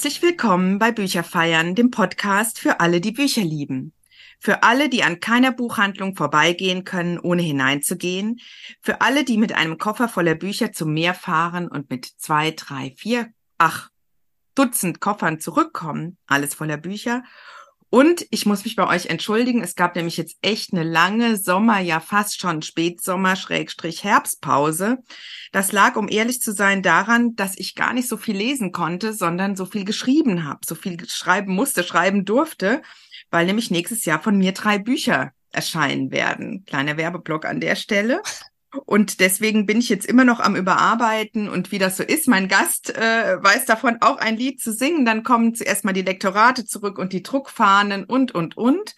Herzlich willkommen bei Bücherfeiern, dem Podcast für alle, die Bücher lieben. Für alle, die an keiner Buchhandlung vorbeigehen können, ohne hineinzugehen. Für alle, die mit einem Koffer voller Bücher zum Meer fahren und mit zwei, drei, vier, ach, Dutzend Koffern zurückkommen, alles voller Bücher. Und ich muss mich bei euch entschuldigen, es gab nämlich jetzt echt eine lange Sommer, ja fast schon Spätsommer, Schrägstrich Herbstpause. Das lag, um ehrlich zu sein, daran, dass ich gar nicht so viel lesen konnte, sondern so viel geschrieben habe, so viel schreiben musste, schreiben durfte, weil nämlich nächstes Jahr von mir drei Bücher erscheinen werden. Kleiner Werbeblock an der Stelle. Und deswegen bin ich jetzt immer noch am Überarbeiten und wie das so ist. Mein Gast äh, weiß davon auch ein Lied zu singen. Dann kommen zuerst mal die Lektorate zurück und die Druckfahnen und, und, und.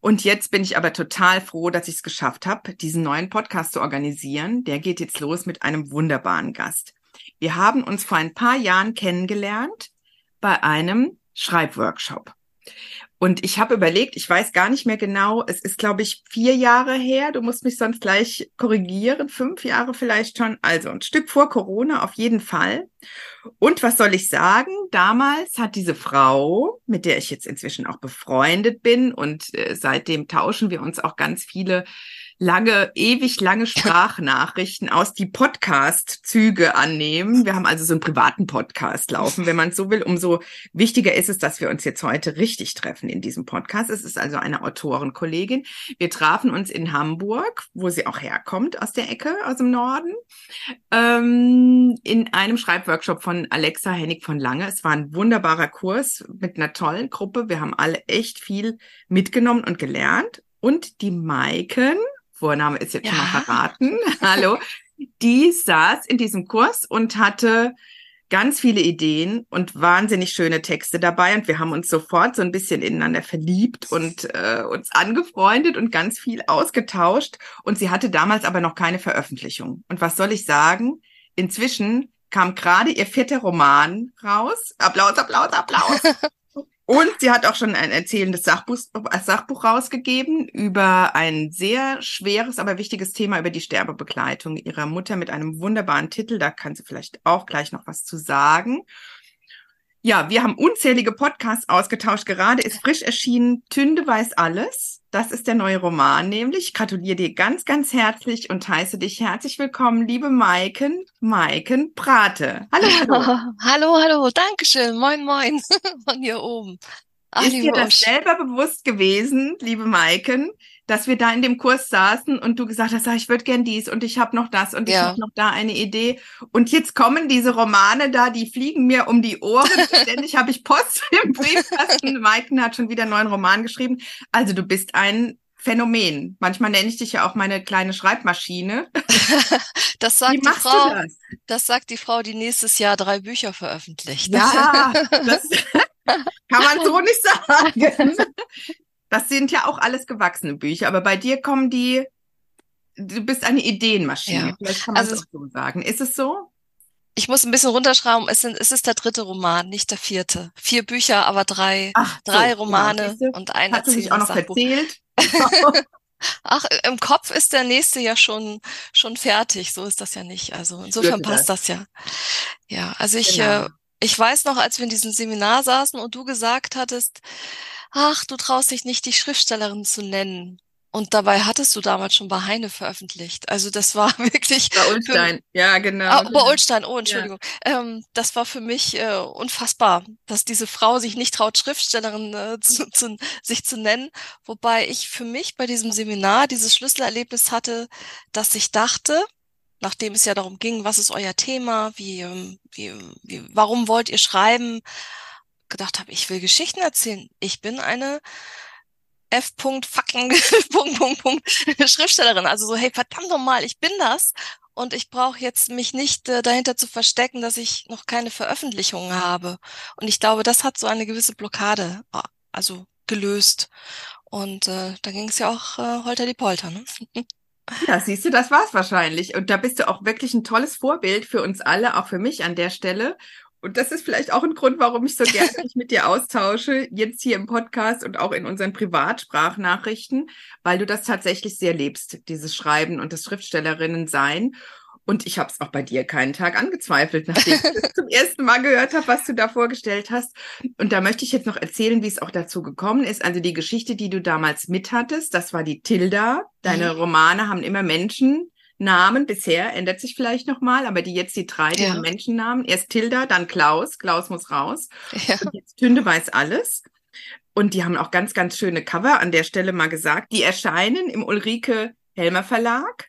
Und jetzt bin ich aber total froh, dass ich es geschafft habe, diesen neuen Podcast zu organisieren. Der geht jetzt los mit einem wunderbaren Gast. Wir haben uns vor ein paar Jahren kennengelernt bei einem Schreibworkshop. Und ich habe überlegt, ich weiß gar nicht mehr genau, es ist, glaube ich, vier Jahre her. Du musst mich sonst gleich korrigieren, fünf Jahre vielleicht schon. Also ein Stück vor Corona auf jeden Fall. Und was soll ich sagen? Damals hat diese Frau, mit der ich jetzt inzwischen auch befreundet bin und äh, seitdem tauschen wir uns auch ganz viele lange, ewig lange Sprachnachrichten aus die Podcast-Züge annehmen. Wir haben also so einen privaten Podcast laufen, wenn man so will. Umso wichtiger ist es, dass wir uns jetzt heute richtig treffen in diesem Podcast. Es ist also eine Autorenkollegin. Wir trafen uns in Hamburg, wo sie auch herkommt, aus der Ecke, aus dem Norden, ähm, in einem Schreibworkshop von Alexa Hennig von Lange. Es war ein wunderbarer Kurs mit einer tollen Gruppe. Wir haben alle echt viel mitgenommen und gelernt. Und die Maiken Vorname ist jetzt ja. schon mal verraten. Hallo. Die saß in diesem Kurs und hatte ganz viele Ideen und wahnsinnig schöne Texte dabei. Und wir haben uns sofort so ein bisschen ineinander verliebt und äh, uns angefreundet und ganz viel ausgetauscht. Und sie hatte damals aber noch keine Veröffentlichung. Und was soll ich sagen? Inzwischen kam gerade ihr vierter Roman raus. Applaus, Applaus, Applaus. Und sie hat auch schon ein erzählendes Sachbuch, Sachbuch rausgegeben über ein sehr schweres, aber wichtiges Thema über die Sterbebegleitung ihrer Mutter mit einem wunderbaren Titel. Da kann sie vielleicht auch gleich noch was zu sagen. Ja, wir haben unzählige Podcasts ausgetauscht. Gerade ist frisch erschienen Tünde weiß alles. Das ist der neue Roman nämlich. Ich gratuliere dir ganz, ganz herzlich und heiße dich herzlich willkommen, liebe Maiken, Maiken Prate. Hallo, hallo. hallo, hallo. Dankeschön. Moin, moin. Von hier oben. Ach, ist dir das selber bewusst gewesen, liebe Maiken, dass wir da in dem Kurs saßen und du gesagt hast, ich würde gern dies und ich habe noch das und ich ja. habe noch da eine Idee. Und jetzt kommen diese Romane da, die fliegen mir um die Ohren. Ständig habe ich Post im Briefkasten. Maiken hat schon wieder einen neuen Roman geschrieben. Also du bist ein Phänomen. Manchmal nenne ich dich ja auch meine kleine Schreibmaschine. das sagt Wie die Frau. Das? das? sagt die Frau, die nächstes Jahr drei Bücher veröffentlicht. Ja, das kann man so nicht sagen. Das sind ja auch alles gewachsene Bücher, aber bei dir kommen die, du bist eine Ideenmaschine. Ja. Vielleicht kann man also, es so sagen. Ist es so? Ich muss ein bisschen runterschrauben. Es, sind, es ist der dritte Roman, nicht der vierte. Vier Bücher, aber drei, Ach, drei so, Romane ja, und ein Hat sich auch noch Sachbuch. erzählt? Ach, im Kopf ist der nächste ja schon schon fertig. So ist das ja nicht. Also insofern passt das. das ja. Ja, also ich genau. äh, ich weiß noch, als wir in diesem Seminar saßen und du gesagt hattest, ach, du traust dich nicht, die Schriftstellerin zu nennen. Und dabei hattest du damals schon bei Heine veröffentlicht. Also das war wirklich. Bei Ulstein, für, ja, genau. Ah, bei Ulstein, oh, Entschuldigung. Ja. Ähm, das war für mich äh, unfassbar, dass diese Frau sich nicht traut, Schriftstellerin äh, zu, zu, sich zu nennen. Wobei ich für mich bei diesem Seminar dieses Schlüsselerlebnis hatte, dass ich dachte, nachdem es ja darum ging, was ist euer Thema, wie, ähm, wie, wie warum wollt ihr schreiben, gedacht habe, ich will Geschichten erzählen. Ich bin eine F. fucking Punkt, Punkt, Punkt Schriftstellerin. Also so, hey, verdammt nochmal, ich bin das. Und ich brauche jetzt mich nicht äh, dahinter zu verstecken, dass ich noch keine Veröffentlichungen habe. Und ich glaube, das hat so eine gewisse Blockade, äh, also gelöst. Und äh, da ging es ja auch äh, holter die Polter. Ne? Ja, siehst du, das war's wahrscheinlich. Und da bist du auch wirklich ein tolles Vorbild für uns alle, auch für mich an der Stelle. Und das ist vielleicht auch ein Grund, warum ich so gerne mich mit dir austausche, jetzt hier im Podcast und auch in unseren Privatsprachnachrichten, weil du das tatsächlich sehr lebst, dieses Schreiben und das Schriftstellerinnen sein. Und ich habe es auch bei dir keinen Tag angezweifelt, nachdem ich das zum ersten Mal gehört habe, was du da vorgestellt hast. Und da möchte ich jetzt noch erzählen, wie es auch dazu gekommen ist. Also die Geschichte, die du damals mithattest, das war die Tilda. Deine mhm. Romane haben immer Menschennamen. Bisher ändert sich vielleicht nochmal, aber die jetzt die drei, die ja. haben Menschennamen. Erst Tilda, dann Klaus. Klaus muss raus. Ja. Und jetzt Tünde weiß alles. Und die haben auch ganz, ganz schöne Cover an der Stelle mal gesagt. Die erscheinen im Ulrike Helmer Verlag.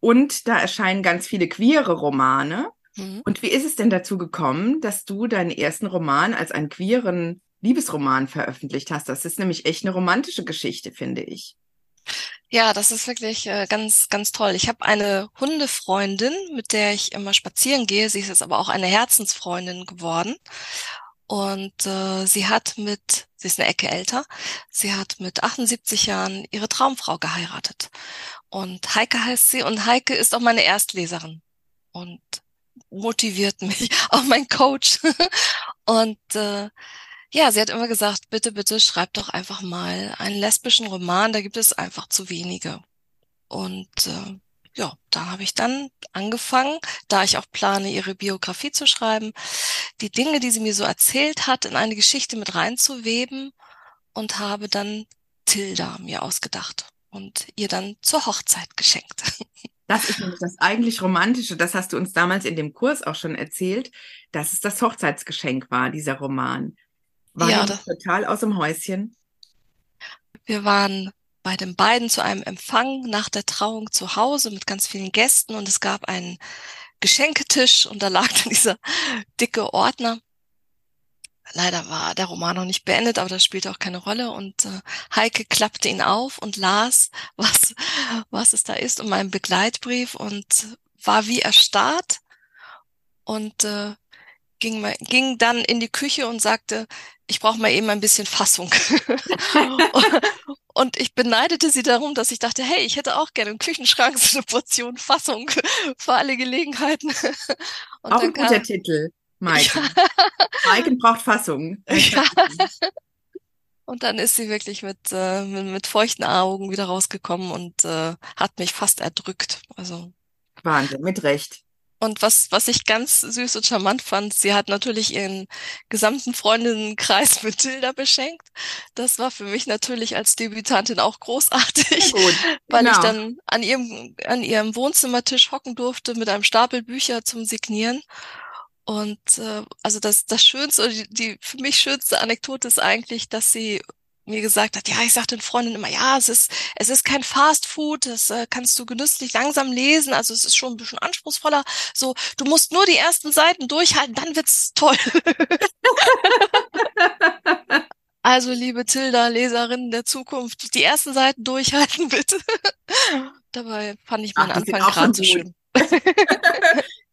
Und da erscheinen ganz viele queere Romane. Mhm. Und wie ist es denn dazu gekommen, dass du deinen ersten Roman als einen queeren Liebesroman veröffentlicht hast? Das ist nämlich echt eine romantische Geschichte, finde ich. Ja, das ist wirklich äh, ganz, ganz toll. Ich habe eine Hundefreundin, mit der ich immer spazieren gehe. Sie ist jetzt aber auch eine Herzensfreundin geworden. Und äh, sie hat mit, sie ist eine Ecke älter, sie hat mit 78 Jahren ihre Traumfrau geheiratet. Und Heike heißt sie und Heike ist auch meine Erstleserin und motiviert mich, auch mein Coach. und äh, ja, sie hat immer gesagt, bitte, bitte schreib doch einfach mal einen lesbischen Roman, da gibt es einfach zu wenige. Und äh, ja, da habe ich dann angefangen, da ich auch plane, ihre Biografie zu schreiben, die Dinge, die sie mir so erzählt hat, in eine Geschichte mit reinzuweben und habe dann Tilda mir ausgedacht und ihr dann zur Hochzeit geschenkt. Das ist nämlich das eigentlich Romantische, das hast du uns damals in dem Kurs auch schon erzählt, dass es das Hochzeitsgeschenk war, dieser Roman. War ja, das total aus dem Häuschen? Wir waren bei den beiden zu einem Empfang nach der Trauung zu Hause mit ganz vielen Gästen und es gab einen Geschenketisch und da lag dann dieser dicke Ordner. Leider war der Roman noch nicht beendet, aber das spielte auch keine Rolle und äh, Heike klappte ihn auf und las, was, was es da ist und meinen Begleitbrief und war wie erstarrt und äh, ging, ging dann in die Küche und sagte, ich brauche mal eben ein bisschen Fassung. Und ich beneidete sie darum, dass ich dachte, hey, ich hätte auch gerne im Küchenschrank so eine Portion Fassung für alle Gelegenheiten. Und auch ein guter kam, Titel, Mike. Ja. Mike braucht Fassung. Ja. Und dann ist sie wirklich mit, äh, mit, mit feuchten Augen wieder rausgekommen und äh, hat mich fast erdrückt. Also Wahnsinn, mit Recht. Und was, was ich ganz süß und charmant fand, sie hat natürlich ihren gesamten Freundinnenkreis mit Tilda beschenkt. Das war für mich natürlich als Debütantin auch großartig, weil genau. ich dann an ihrem, an ihrem Wohnzimmertisch hocken durfte mit einem Stapel Bücher zum Signieren. Und äh, also das, das Schönste, die, die für mich schönste Anekdote ist eigentlich, dass sie mir gesagt hat, ja, ich sag den Freundinnen immer, ja, es ist, es ist kein Fast Food, das äh, kannst du genüsslich langsam lesen, also es ist schon ein bisschen anspruchsvoller. So, du musst nur die ersten Seiten durchhalten, dann wird's toll. also, liebe Tilda, Leserinnen der Zukunft, die ersten Seiten durchhalten, bitte. Dabei fand ich meinen Ach, Anfang gerade so schön.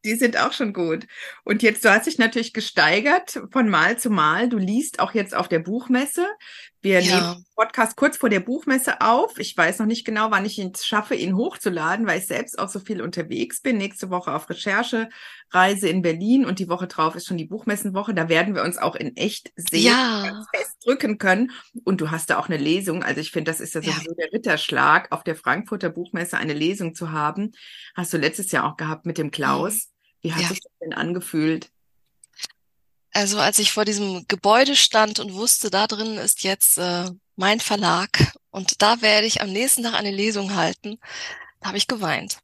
die sind auch schon gut. Und jetzt, du hast dich natürlich gesteigert von Mal zu Mal. Du liest auch jetzt auf der Buchmesse. Wir ja. nehmen Podcast kurz vor der Buchmesse auf. Ich weiß noch nicht genau, wann ich es schaffe, ihn hochzuladen, weil ich selbst auch so viel unterwegs bin. Nächste Woche auf Recherchereise in Berlin und die Woche drauf ist schon die Buchmessenwoche. Da werden wir uns auch in echt sehen, ja. fest drücken können. Und du hast da auch eine Lesung. Also ich finde, das ist ja sowieso ja. der Ritterschlag, auf der Frankfurter Buchmesse eine Lesung zu haben. Hast du letztes Jahr auch gehabt mit dem Klaus. Mhm. Wie hat ja. sich das denn angefühlt? Also als ich vor diesem Gebäude stand und wusste, da drin ist jetzt äh, mein Verlag und da werde ich am nächsten Tag eine Lesung halten, da habe ich geweint,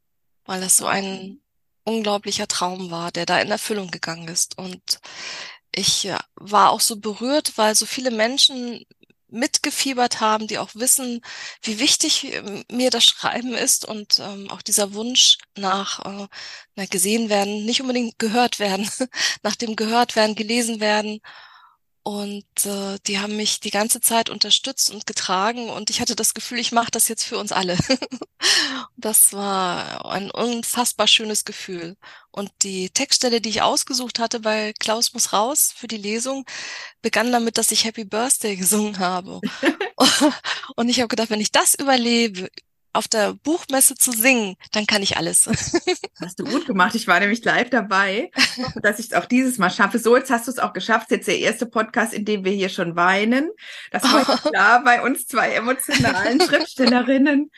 weil das so ein unglaublicher Traum war, der da in Erfüllung gegangen ist. Und ich ja, war auch so berührt, weil so viele Menschen mitgefiebert haben, die auch wissen, wie wichtig ähm, mir das Schreiben ist und ähm, auch dieser Wunsch nach äh, gesehen werden, nicht unbedingt gehört werden, nach dem gehört werden, gelesen werden. Und äh, die haben mich die ganze Zeit unterstützt und getragen und ich hatte das Gefühl, ich mache das jetzt für uns alle. das war ein unfassbar schönes Gefühl. Und die Textstelle, die ich ausgesucht hatte bei Klaus muss raus für die Lesung, begann damit, dass ich Happy Birthday gesungen habe. und ich habe gedacht, wenn ich das überlebe, auf der Buchmesse zu singen, dann kann ich alles. Hast du gut gemacht. Ich war nämlich live dabei, dass ich es auch dieses Mal schaffe. So, jetzt hast du es auch geschafft. Jetzt der erste Podcast, in dem wir hier schon weinen. Das war klar bei uns zwei emotionalen Schriftstellerinnen.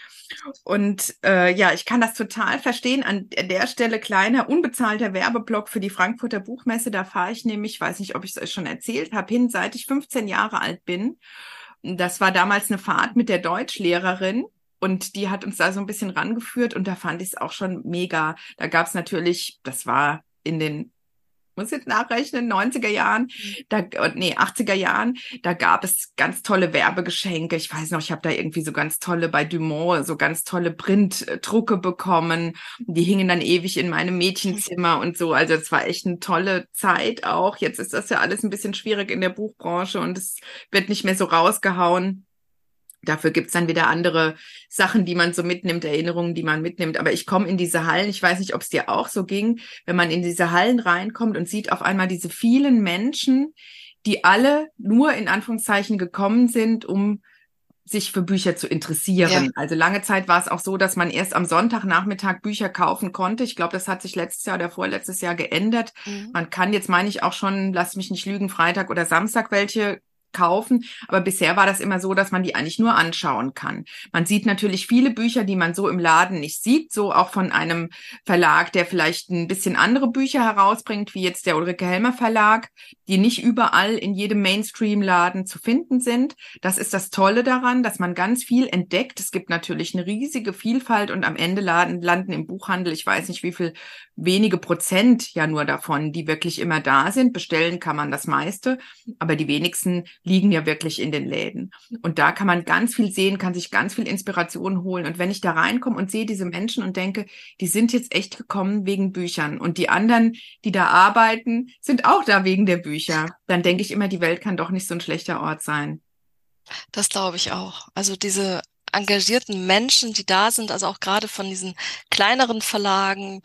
Und äh, ja, ich kann das total verstehen. An der Stelle kleiner unbezahlter Werbeblock für die Frankfurter Buchmesse. Da fahre ich nämlich, weiß nicht, ob ich es euch schon erzählt habe, hin, seit ich 15 Jahre alt bin. Das war damals eine Fahrt mit der Deutschlehrerin. Und die hat uns da so ein bisschen rangeführt und da fand ich es auch schon mega. Da gab es natürlich, das war in den muss jetzt nachrechnen, 90er Jahren, da, nee, 80er Jahren, da gab es ganz tolle Werbegeschenke. Ich weiß noch, ich habe da irgendwie so ganz tolle bei Dumont, so ganz tolle Printdrucke bekommen. Die hingen dann ewig in meinem Mädchenzimmer und so. Also es war echt eine tolle Zeit auch. Jetzt ist das ja alles ein bisschen schwierig in der Buchbranche und es wird nicht mehr so rausgehauen. Dafür gibt's dann wieder andere Sachen, die man so mitnimmt, Erinnerungen, die man mitnimmt. Aber ich komme in diese Hallen, ich weiß nicht, ob es dir auch so ging, wenn man in diese Hallen reinkommt und sieht auf einmal diese vielen Menschen, die alle nur in Anführungszeichen gekommen sind, um sich für Bücher zu interessieren. Ja. Also lange Zeit war es auch so, dass man erst am Sonntagnachmittag Bücher kaufen konnte. Ich glaube, das hat sich letztes Jahr oder vorletztes Jahr geändert. Mhm. Man kann jetzt, meine ich, auch schon, lass mich nicht lügen, Freitag oder Samstag welche kaufen. Aber bisher war das immer so, dass man die eigentlich nur anschauen kann. Man sieht natürlich viele Bücher, die man so im Laden nicht sieht, so auch von einem Verlag, der vielleicht ein bisschen andere Bücher herausbringt, wie jetzt der Ulrike Helmer Verlag, die nicht überall in jedem Mainstream-Laden zu finden sind. Das ist das Tolle daran, dass man ganz viel entdeckt. Es gibt natürlich eine riesige Vielfalt und am Ende laden, landen im Buchhandel, ich weiß nicht wie viel, wenige Prozent ja nur davon, die wirklich immer da sind. Bestellen kann man das meiste, aber die wenigsten liegen ja wirklich in den Läden. Und da kann man ganz viel sehen, kann sich ganz viel Inspiration holen. Und wenn ich da reinkomme und sehe diese Menschen und denke, die sind jetzt echt gekommen wegen Büchern und die anderen, die da arbeiten, sind auch da wegen der Bücher, dann denke ich immer, die Welt kann doch nicht so ein schlechter Ort sein. Das glaube ich auch. Also diese engagierten Menschen, die da sind, also auch gerade von diesen kleineren Verlagen,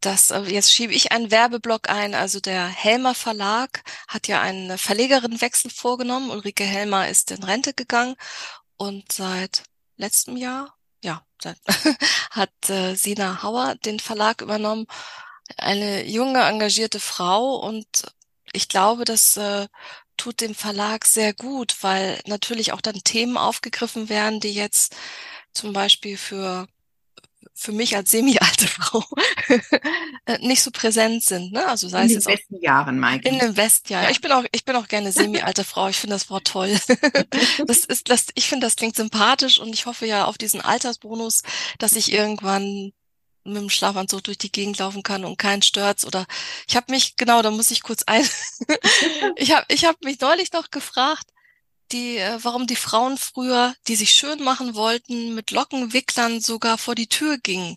das, äh, jetzt schiebe ich einen Werbeblock ein. Also der Helmer Verlag hat ja einen Verlegerinnenwechsel vorgenommen. Ulrike Helmer ist in Rente gegangen und seit letztem Jahr, ja, seit, hat äh, Sina Hauer den Verlag übernommen. Eine junge, engagierte Frau und ich glaube, das äh, tut dem Verlag sehr gut, weil natürlich auch dann Themen aufgegriffen werden, die jetzt zum Beispiel für für mich als semi-alte Frau äh, nicht so präsent sind. Ne? Also sei in es den besten Jahren, Maike. In den besten Jahren. Ja. Ich bin auch, ich bin auch gerne semi-alte Frau. Ich finde das Wort toll. das ist, das, ich finde, das klingt sympathisch und ich hoffe ja auf diesen Altersbonus, dass ich irgendwann mit dem Schlafanzug durch die Gegend laufen kann und keinen stört's oder ich habe mich genau, da muss ich kurz ein. ich habe ich habe mich neulich noch gefragt, die, äh, warum die Frauen früher, die sich schön machen wollten, mit Lockenwicklern sogar vor die Tür gingen.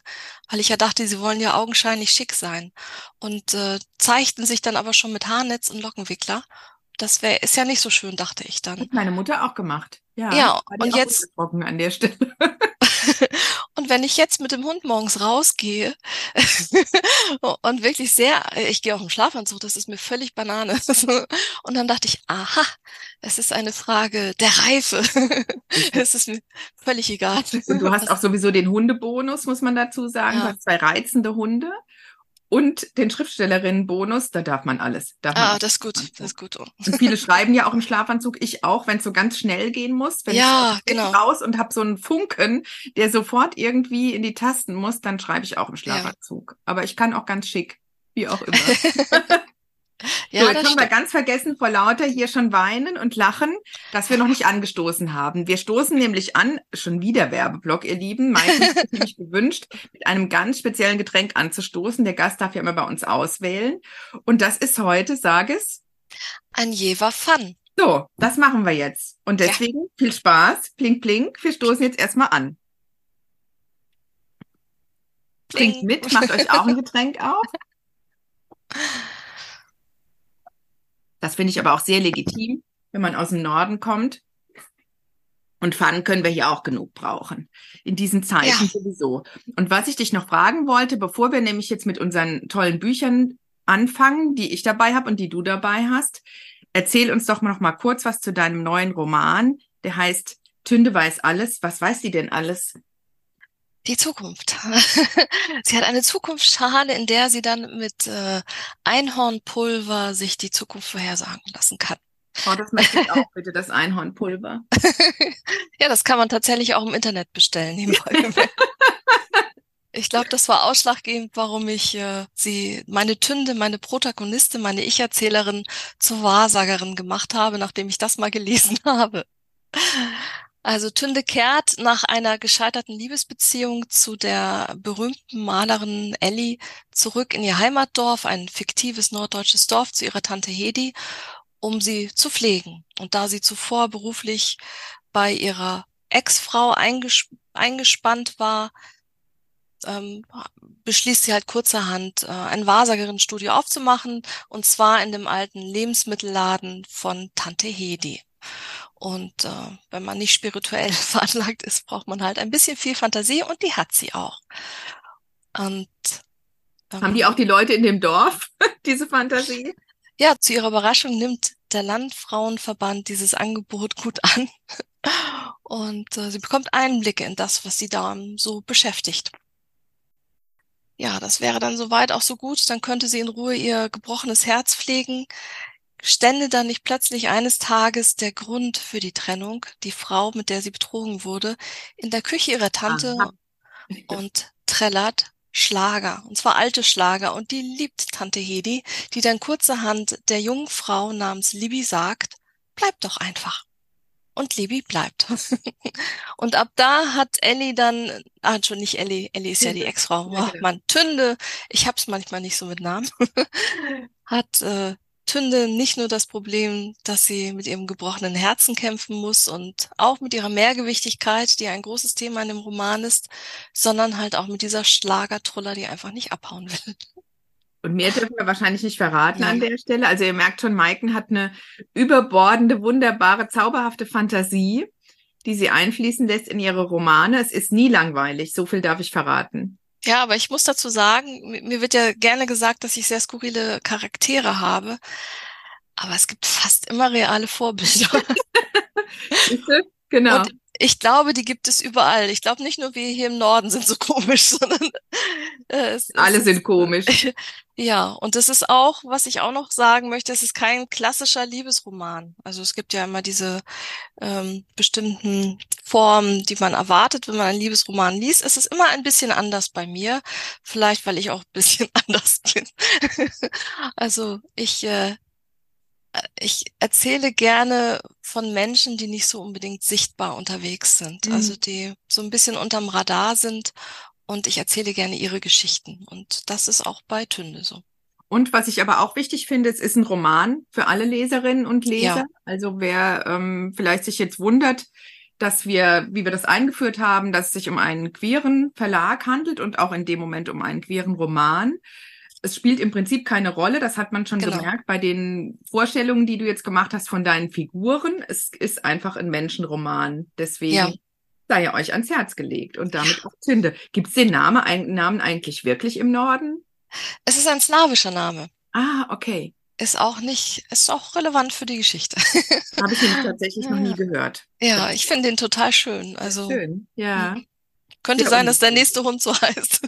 Weil ich ja dachte, sie wollen ja augenscheinlich schick sein. Und äh, zeigten sich dann aber schon mit Haarnetz und Lockenwickler. Das wäre, ist ja nicht so schön, dachte ich dann. Hat meine Mutter auch gemacht. Ja, ja und jetzt. An der Stelle. wenn ich jetzt mit dem Hund morgens rausgehe und wirklich sehr, ich gehe auch im Schlafanzug, das ist mir völlig Banane. und dann dachte ich, aha, es ist eine Frage der Reife. es ist mir völlig egal. Und du hast auch sowieso den Hundebonus, muss man dazu sagen. Ja. Du hast zwei reizende Hunde und den Schriftstellerinnenbonus, da darf man alles. Darf man ah, das ist gut, das ist gut. Und viele schreiben ja auch im Schlafanzug, ich auch, wenn es so ganz schnell gehen muss. Wenn ja, ich genau. raus und habe so einen Funken, der sofort irgendwie in die Tasten muss, dann schreibe ich auch im Schlafanzug. Ja. Aber ich kann auch ganz schick, wie auch immer. Ja, so, jetzt haben wir ganz vergessen vor lauter hier schon weinen und lachen, dass wir noch nicht angestoßen haben. Wir stoßen nämlich an, schon wieder Werbeblock, ihr Lieben. Mike hat nämlich gewünscht, mit einem ganz speziellen Getränk anzustoßen. Der Gast darf ja immer bei uns auswählen. Und das ist heute, sag es. Ein Jever Fun. So, das machen wir jetzt. Und deswegen ja. viel Spaß. Plink, plink. Wir stoßen jetzt erstmal an. Trinkt mit, macht euch auch ein Getränk auf. Das finde ich aber auch sehr legitim, wenn man aus dem Norden kommt. Und Fun können wir hier auch genug brauchen. In diesen Zeiten ja. sowieso. Und was ich dich noch fragen wollte, bevor wir nämlich jetzt mit unseren tollen Büchern anfangen, die ich dabei habe und die du dabei hast, erzähl uns doch noch mal kurz was zu deinem neuen Roman. Der heißt Tünde weiß alles. Was weiß sie denn alles? Die Zukunft. sie hat eine Zukunftsschale, in der sie dann mit äh, Einhornpulver sich die Zukunft vorhersagen lassen kann. Oh, das möchte ich auch bitte, das Einhornpulver. ja, das kann man tatsächlich auch im Internet bestellen. ich glaube, das war ausschlaggebend, warum ich äh, sie, meine Tünde, meine Protagonistin, meine Ich-Erzählerin zur Wahrsagerin gemacht habe, nachdem ich das mal gelesen habe. Also Tünde kehrt nach einer gescheiterten Liebesbeziehung zu der berühmten Malerin Ellie zurück in ihr Heimatdorf, ein fiktives norddeutsches Dorf, zu ihrer Tante Hedi, um sie zu pflegen. Und da sie zuvor beruflich bei ihrer Ex-Frau einges eingespannt war, ähm, beschließt sie halt kurzerhand, äh, ein Wahrsagerinnenstudio aufzumachen, und zwar in dem alten Lebensmittelladen von Tante Hedi. Und äh, wenn man nicht spirituell veranlagt ist, braucht man halt ein bisschen viel Fantasie und die hat sie auch. Und ähm, haben die auch die Leute in dem Dorf diese Fantasie? Ja, zu ihrer Überraschung nimmt der Landfrauenverband dieses Angebot gut an und äh, sie bekommt Einblicke in das, was sie da so beschäftigt. Ja, das wäre dann soweit auch so gut. Dann könnte sie in Ruhe ihr gebrochenes Herz pflegen, stände dann nicht plötzlich eines Tages der Grund für die Trennung, die Frau, mit der sie betrogen wurde, in der Küche ihrer Tante Aha. und trällert Schlager, und zwar alte Schlager, und die liebt Tante Hedi, die dann kurzerhand der jungen Frau namens Libby sagt, bleib doch einfach. Und Libby bleibt. und ab da hat Ellie dann, ah, schon nicht Ellie, Ellie ist ja die Ex-Frau, genau. Mann, Tünde, ich hab's manchmal nicht so mit Namen, hat äh, Tünde nicht nur das Problem, dass sie mit ihrem gebrochenen Herzen kämpfen muss und auch mit ihrer Mehrgewichtigkeit, die ein großes Thema in dem Roman ist, sondern halt auch mit dieser Schlagertruller, die einfach nicht abhauen will. Und mehr dürfen wir wahrscheinlich nicht verraten ja. an der Stelle. Also ihr merkt schon, Maiken hat eine überbordende, wunderbare, zauberhafte Fantasie, die sie einfließen lässt in ihre Romane. Es ist nie langweilig, so viel darf ich verraten. Ja, aber ich muss dazu sagen, mir wird ja gerne gesagt, dass ich sehr skurrile Charaktere habe. Aber es gibt fast immer reale Vorbilder. genau. Und ich glaube, die gibt es überall. Ich glaube nicht nur wir hier im Norden sind so komisch, sondern äh, es, alle es sind komisch. Ja, und das ist auch, was ich auch noch sagen möchte, es ist kein klassischer Liebesroman. Also es gibt ja immer diese ähm, bestimmten Formen, die man erwartet, wenn man einen Liebesroman liest. Es ist immer ein bisschen anders bei mir. Vielleicht, weil ich auch ein bisschen anders bin. also ich äh, ich erzähle gerne von Menschen, die nicht so unbedingt sichtbar unterwegs sind, mhm. also die so ein bisschen unterm Radar sind und ich erzähle gerne ihre Geschichten und das ist auch bei Tünde so. Und was ich aber auch wichtig finde, es ist ein Roman für alle Leserinnen und Leser. Ja. Also wer ähm, vielleicht sich jetzt wundert, dass wir, wie wir das eingeführt haben, dass es sich um einen queeren Verlag handelt und auch in dem Moment um einen queeren Roman es spielt im Prinzip keine Rolle, das hat man schon genau. gemerkt bei den Vorstellungen, die du jetzt gemacht hast von deinen Figuren. Es ist einfach ein Menschenroman. Deswegen ja. sei er euch ans Herz gelegt und damit auch Zünde. Gibt es den Name, ein, Namen eigentlich wirklich im Norden? Es ist ein slawischer Name. Ah, okay. Ist auch nicht, ist auch relevant für die Geschichte. Habe ich nämlich tatsächlich noch nie gehört. Ja, ich finde den total schön. Also schön, ja. Könnte ja, sein, dass der nächste Hund so heißt.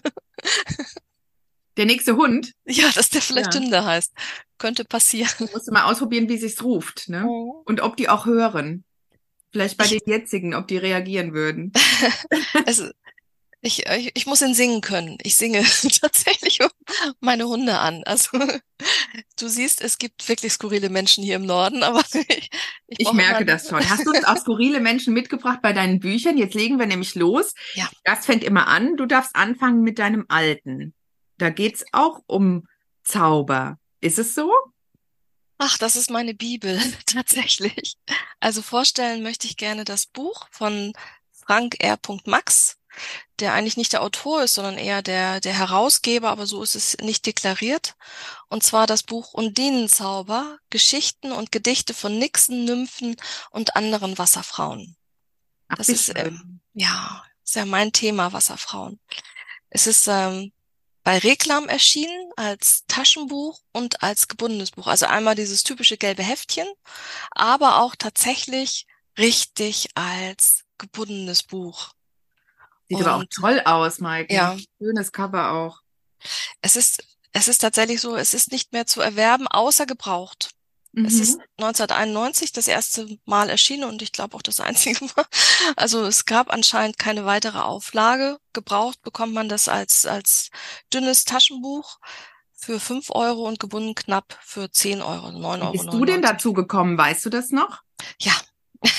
Der nächste Hund? Ja, dass der vielleicht ja. Tünde heißt. Könnte passieren. Musst du mal ausprobieren, wie sich's ruft, ne? Oh. Und ob die auch hören. Vielleicht bei ich, den jetzigen, ob die reagieren würden. also, ich, ich, ich muss ihn singen können. Ich singe tatsächlich meine Hunde an. Also du siehst, es gibt wirklich skurrile Menschen hier im Norden, aber ich, ich, ich merke das schon. Hast du uns auch skurrile Menschen mitgebracht bei deinen Büchern? Jetzt legen wir nämlich los. Ja. Das fängt immer an. Du darfst anfangen mit deinem alten. Da geht's auch um Zauber. Ist es so? Ach, das ist meine Bibel, tatsächlich. Also vorstellen möchte ich gerne das Buch von Frank R. Max, der eigentlich nicht der Autor ist, sondern eher der, der Herausgeber, aber so ist es nicht deklariert. Und zwar das Buch Undinenzauber, Geschichten und Gedichte von Nixen, Nymphen und anderen Wasserfrauen. Ach, das ist, äh, ja, ist ja mein Thema, Wasserfrauen. Es ist ähm, bei Reklam erschienen als Taschenbuch und als gebundenes Buch. Also einmal dieses typische gelbe Heftchen, aber auch tatsächlich richtig als gebundenes Buch. Sieht und, aber auch toll aus, Mike. Ja. Schönes Cover auch. Es ist, es ist tatsächlich so, es ist nicht mehr zu erwerben, außer gebraucht. Mhm. Es ist 1991 das erste Mal erschienen und ich glaube auch das einzige Mal. Also es gab anscheinend keine weitere Auflage. Gebraucht bekommt man das als, als dünnes Taschenbuch für fünf Euro und gebunden knapp für zehn Euro, neun Euro. Bist du denn dazu gekommen? Weißt du das noch? Ja.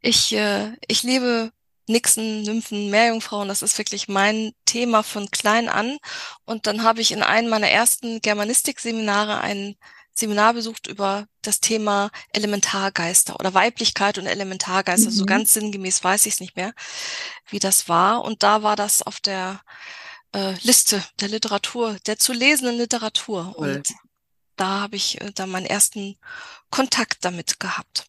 ich, äh, ich liebe Nixen, Nymphen, Meerjungfrauen, das ist wirklich mein Thema von klein an. Und dann habe ich in einem meiner ersten Germanistik-Seminare ein Seminar besucht über das Thema Elementargeister oder Weiblichkeit und Elementargeister. Mhm. So ganz sinngemäß weiß ich es nicht mehr, wie das war. Und da war das auf der äh, Liste der Literatur, der zu lesenden Literatur. Cool. Und da habe ich äh, dann meinen ersten Kontakt damit gehabt.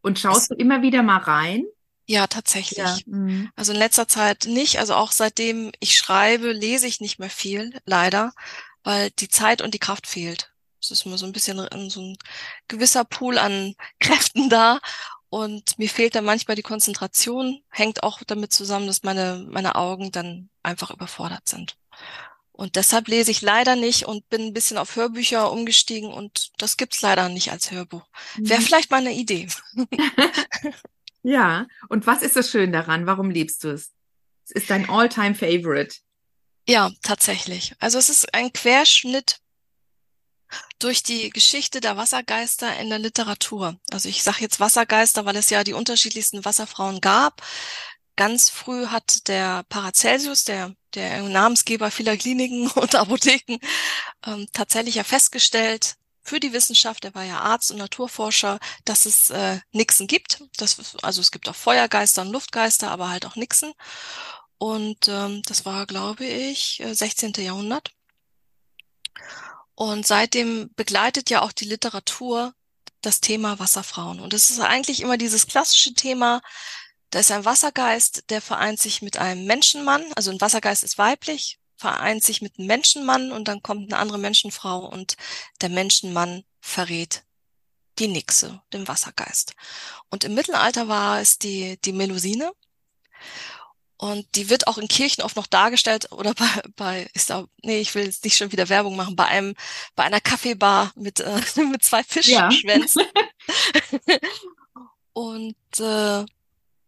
Und schaust das, du immer wieder mal rein? Ja, tatsächlich. Ja. Mhm. Also in letzter Zeit nicht. Also auch seitdem ich schreibe, lese ich nicht mehr viel, leider, weil die Zeit und die Kraft fehlt. Es ist immer so ein bisschen so ein gewisser Pool an Kräften da. Und mir fehlt dann manchmal die Konzentration, hängt auch damit zusammen, dass meine, meine Augen dann einfach überfordert sind. Und deshalb lese ich leider nicht und bin ein bisschen auf Hörbücher umgestiegen und das gibt's leider nicht als Hörbuch. Wäre mhm. vielleicht mal eine Idee. Ja, und was ist das schön daran? Warum liebst du es? Es ist dein All-Time Favorite. Ja, tatsächlich. Also es ist ein Querschnitt durch die Geschichte der Wassergeister in der Literatur. Also ich sage jetzt Wassergeister, weil es ja die unterschiedlichsten Wasserfrauen gab. Ganz früh hat der Paracelsus, der, der Namensgeber vieler Kliniken und Apotheken, ähm, tatsächlich ja festgestellt, für die Wissenschaft, er war ja Arzt und Naturforscher, dass es äh, Nixen gibt. Das, also es gibt auch Feuergeister und Luftgeister, aber halt auch Nixen. Und ähm, das war, glaube ich, 16. Äh, Jahrhundert. Und seitdem begleitet ja auch die Literatur das Thema Wasserfrauen. Und es ist eigentlich immer dieses klassische Thema, da ist ein Wassergeist, der vereint sich mit einem Menschenmann, also ein Wassergeist ist weiblich, vereint sich mit einem Menschenmann und dann kommt eine andere Menschenfrau und der Menschenmann verrät die Nixe, den Wassergeist. Und im Mittelalter war es die, die Melusine. Und die wird auch in Kirchen oft noch dargestellt oder bei, bei ist da, nee, ich will jetzt nicht schon wieder Werbung machen, bei einem, bei einer Kaffeebar mit, äh, mit zwei Fischschwänzen. Ja. und äh,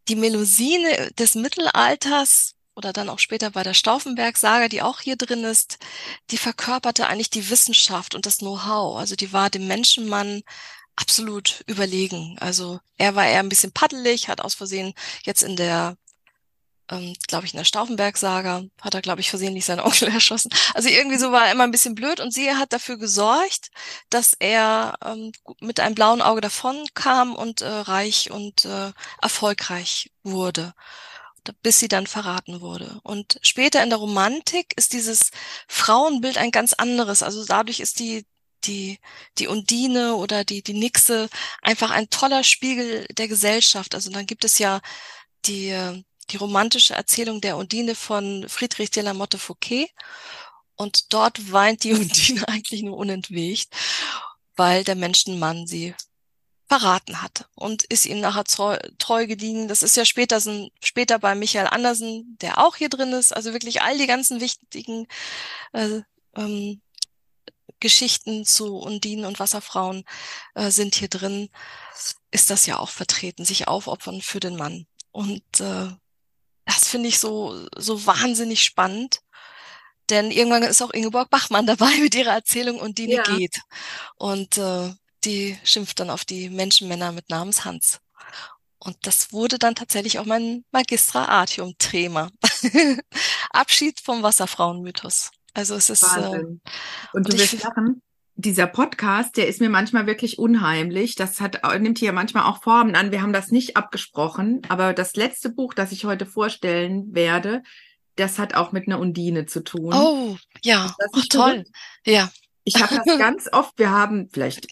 die Melusine des Mittelalters oder dann auch später bei der Stauffenberg-Saga, die auch hier drin ist, die verkörperte eigentlich die Wissenschaft und das Know-how. Also die war dem Menschenmann absolut überlegen. Also er war eher ein bisschen paddelig, hat aus Versehen jetzt in der, ähm, glaube ich, in der Stauffenberg-Saga, hat er, glaube ich, versehentlich seinen Onkel erschossen. Also irgendwie so war er immer ein bisschen blöd und sie hat dafür gesorgt, dass er ähm, mit einem blauen Auge davon kam und äh, reich und äh, erfolgreich wurde bis sie dann verraten wurde. Und später in der Romantik ist dieses Frauenbild ein ganz anderes. Also dadurch ist die die die Undine oder die die Nixe einfach ein toller Spiegel der Gesellschaft. Also dann gibt es ja die die romantische Erzählung der Undine von Friedrich de la Motte Fouquet und dort weint die Undine eigentlich nur unentwegt, weil der Menschenmann sie verraten hat und ist ihm nachher treu, treu gediegen. Das ist ja später, später bei Michael Andersen, der auch hier drin ist. Also wirklich all die ganzen wichtigen äh, ähm, Geschichten zu Undinen und Wasserfrauen äh, sind hier drin. Ist das ja auch vertreten, sich aufopfern für den Mann. Und äh, das finde ich so, so wahnsinnig spannend. Denn irgendwann ist auch Ingeborg Bachmann dabei mit ihrer Erzählung Undine ja. geht. Und äh, die schimpft dann auf die Menschenmänner mit Namens Hans. Und das wurde dann tatsächlich auch mein Magistra Artium-Thema. Abschied vom Wasserfrauenmythos. Also es ist. Äh, Wahnsinn. Äh, und du wirst lachen. Dieser Podcast, der ist mir manchmal wirklich unheimlich. Das hat, nimmt hier manchmal auch Formen an. Wir haben das nicht abgesprochen, aber das letzte Buch, das ich heute vorstellen werde, das hat auch mit einer Undine zu tun. Oh, ja, oh, toll. Ja. Ich habe das ganz oft, wir haben vielleicht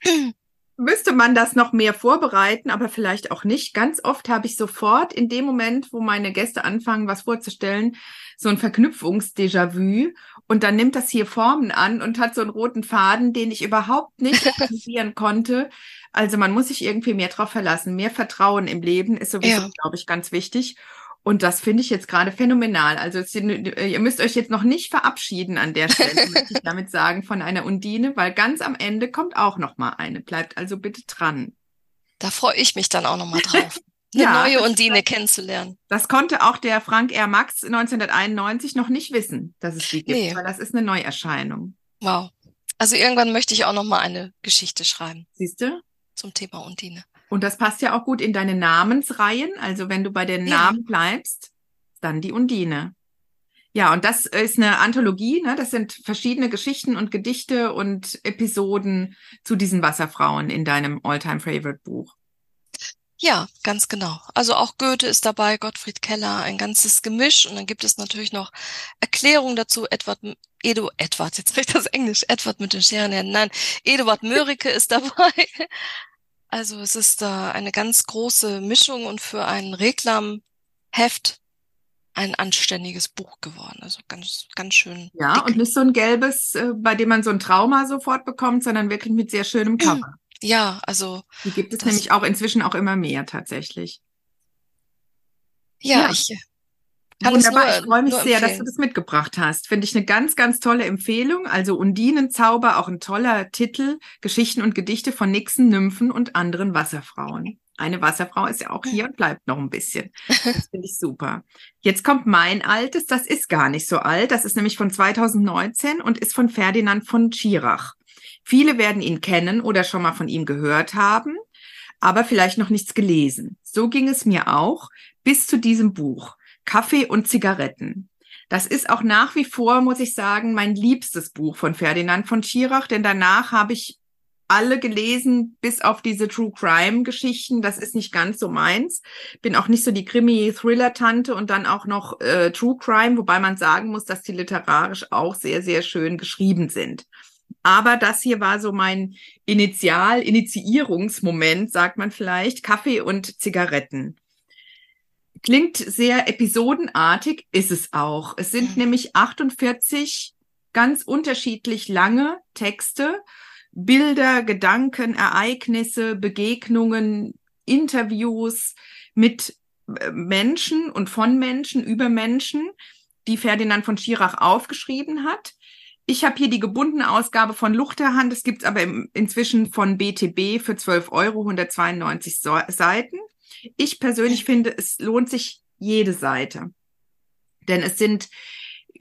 müsste man das noch mehr vorbereiten, aber vielleicht auch nicht. Ganz oft habe ich sofort in dem Moment, wo meine Gäste anfangen, was vorzustellen, so ein Verknüpfungs-Déjà-vu und dann nimmt das hier Formen an und hat so einen roten Faden, den ich überhaupt nicht realisieren konnte. Also man muss sich irgendwie mehr drauf verlassen. Mehr Vertrauen im Leben ist sowieso, ja. glaube ich, ganz wichtig. Und das finde ich jetzt gerade phänomenal. Also ihr müsst euch jetzt noch nicht verabschieden an der Stelle, möchte ich damit sagen, von einer Undine, weil ganz am Ende kommt auch noch mal eine. Bleibt also bitte dran. Da freue ich mich dann auch noch mal drauf. Eine ja, neue Undine kennenzulernen. Das konnte auch der Frank R. Max 1991 noch nicht wissen, dass es die gibt, nee. weil das ist eine Neuerscheinung. Wow. Also irgendwann möchte ich auch noch mal eine Geschichte schreiben. Siehst du? Zum Thema Undine. Und das passt ja auch gut in deine Namensreihen. Also wenn du bei den ja. Namen bleibst, dann die Undine. Ja, und das ist eine Anthologie, ne? Das sind verschiedene Geschichten und Gedichte und Episoden zu diesen Wasserfrauen in deinem Alltime Favorite Buch. Ja, ganz genau. Also auch Goethe ist dabei, Gottfried Keller, ein ganzes Gemisch. Und dann gibt es natürlich noch Erklärungen dazu. Edward, Edu, Edward, jetzt spricht das Englisch, Edward mit den Scherenhänden. Nein, Eduard Mörike ist dabei. Also es ist da eine ganz große Mischung und für ein Reklamheft ein anständiges Buch geworden. Also ganz, ganz schön. Ja, dick. und nicht so ein gelbes, äh, bei dem man so ein Trauma sofort bekommt, sondern wirklich mit sehr schönem Cover. Ja, also. Die gibt es nämlich auch inzwischen auch immer mehr tatsächlich. Ja, ja. ich kann Wunderbar, nur, ich freue mich sehr, dass du das mitgebracht hast. Finde ich eine ganz, ganz tolle Empfehlung. Also Undinenzauber, auch ein toller Titel. Geschichten und Gedichte von Nixen, Nymphen und anderen Wasserfrauen. Eine Wasserfrau ist ja auch hier und bleibt noch ein bisschen. Das finde ich super. Jetzt kommt mein altes, das ist gar nicht so alt. Das ist nämlich von 2019 und ist von Ferdinand von Schirach. Viele werden ihn kennen oder schon mal von ihm gehört haben, aber vielleicht noch nichts gelesen. So ging es mir auch bis zu diesem Buch. Kaffee und Zigaretten. Das ist auch nach wie vor, muss ich sagen, mein liebstes Buch von Ferdinand von Schirach, denn danach habe ich alle gelesen, bis auf diese True Crime Geschichten. Das ist nicht ganz so meins. Bin auch nicht so die Krimi-Thriller-Tante und dann auch noch äh, True Crime, wobei man sagen muss, dass die literarisch auch sehr, sehr schön geschrieben sind. Aber das hier war so mein Initial, Initiierungsmoment, sagt man vielleicht, Kaffee und Zigaretten. Klingt sehr episodenartig, ist es auch. Es sind mhm. nämlich 48 ganz unterschiedlich lange Texte, Bilder, Gedanken, Ereignisse, Begegnungen, Interviews mit äh, Menschen und von Menschen über Menschen, die Ferdinand von Schirach aufgeschrieben hat. Ich habe hier die gebundene Ausgabe von Luchterhand. Es gibt aber im, inzwischen von BTB für 12 Euro 192 so Seiten. Ich persönlich finde, es lohnt sich jede Seite. Denn es sind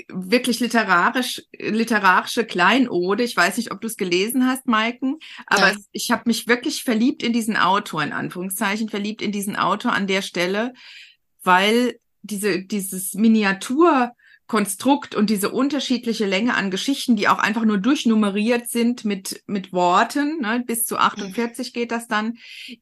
wirklich literarisch, literarische Kleinode. Ich weiß nicht, ob du es gelesen hast, Maiken, aber es, ich habe mich wirklich verliebt in diesen Autor, in Anführungszeichen, verliebt in diesen Autor an der Stelle, weil diese, dieses Miniatur, Konstrukt und diese unterschiedliche Länge an Geschichten, die auch einfach nur durchnummeriert sind mit, mit Worten, ne, bis zu 48 mhm. geht das dann,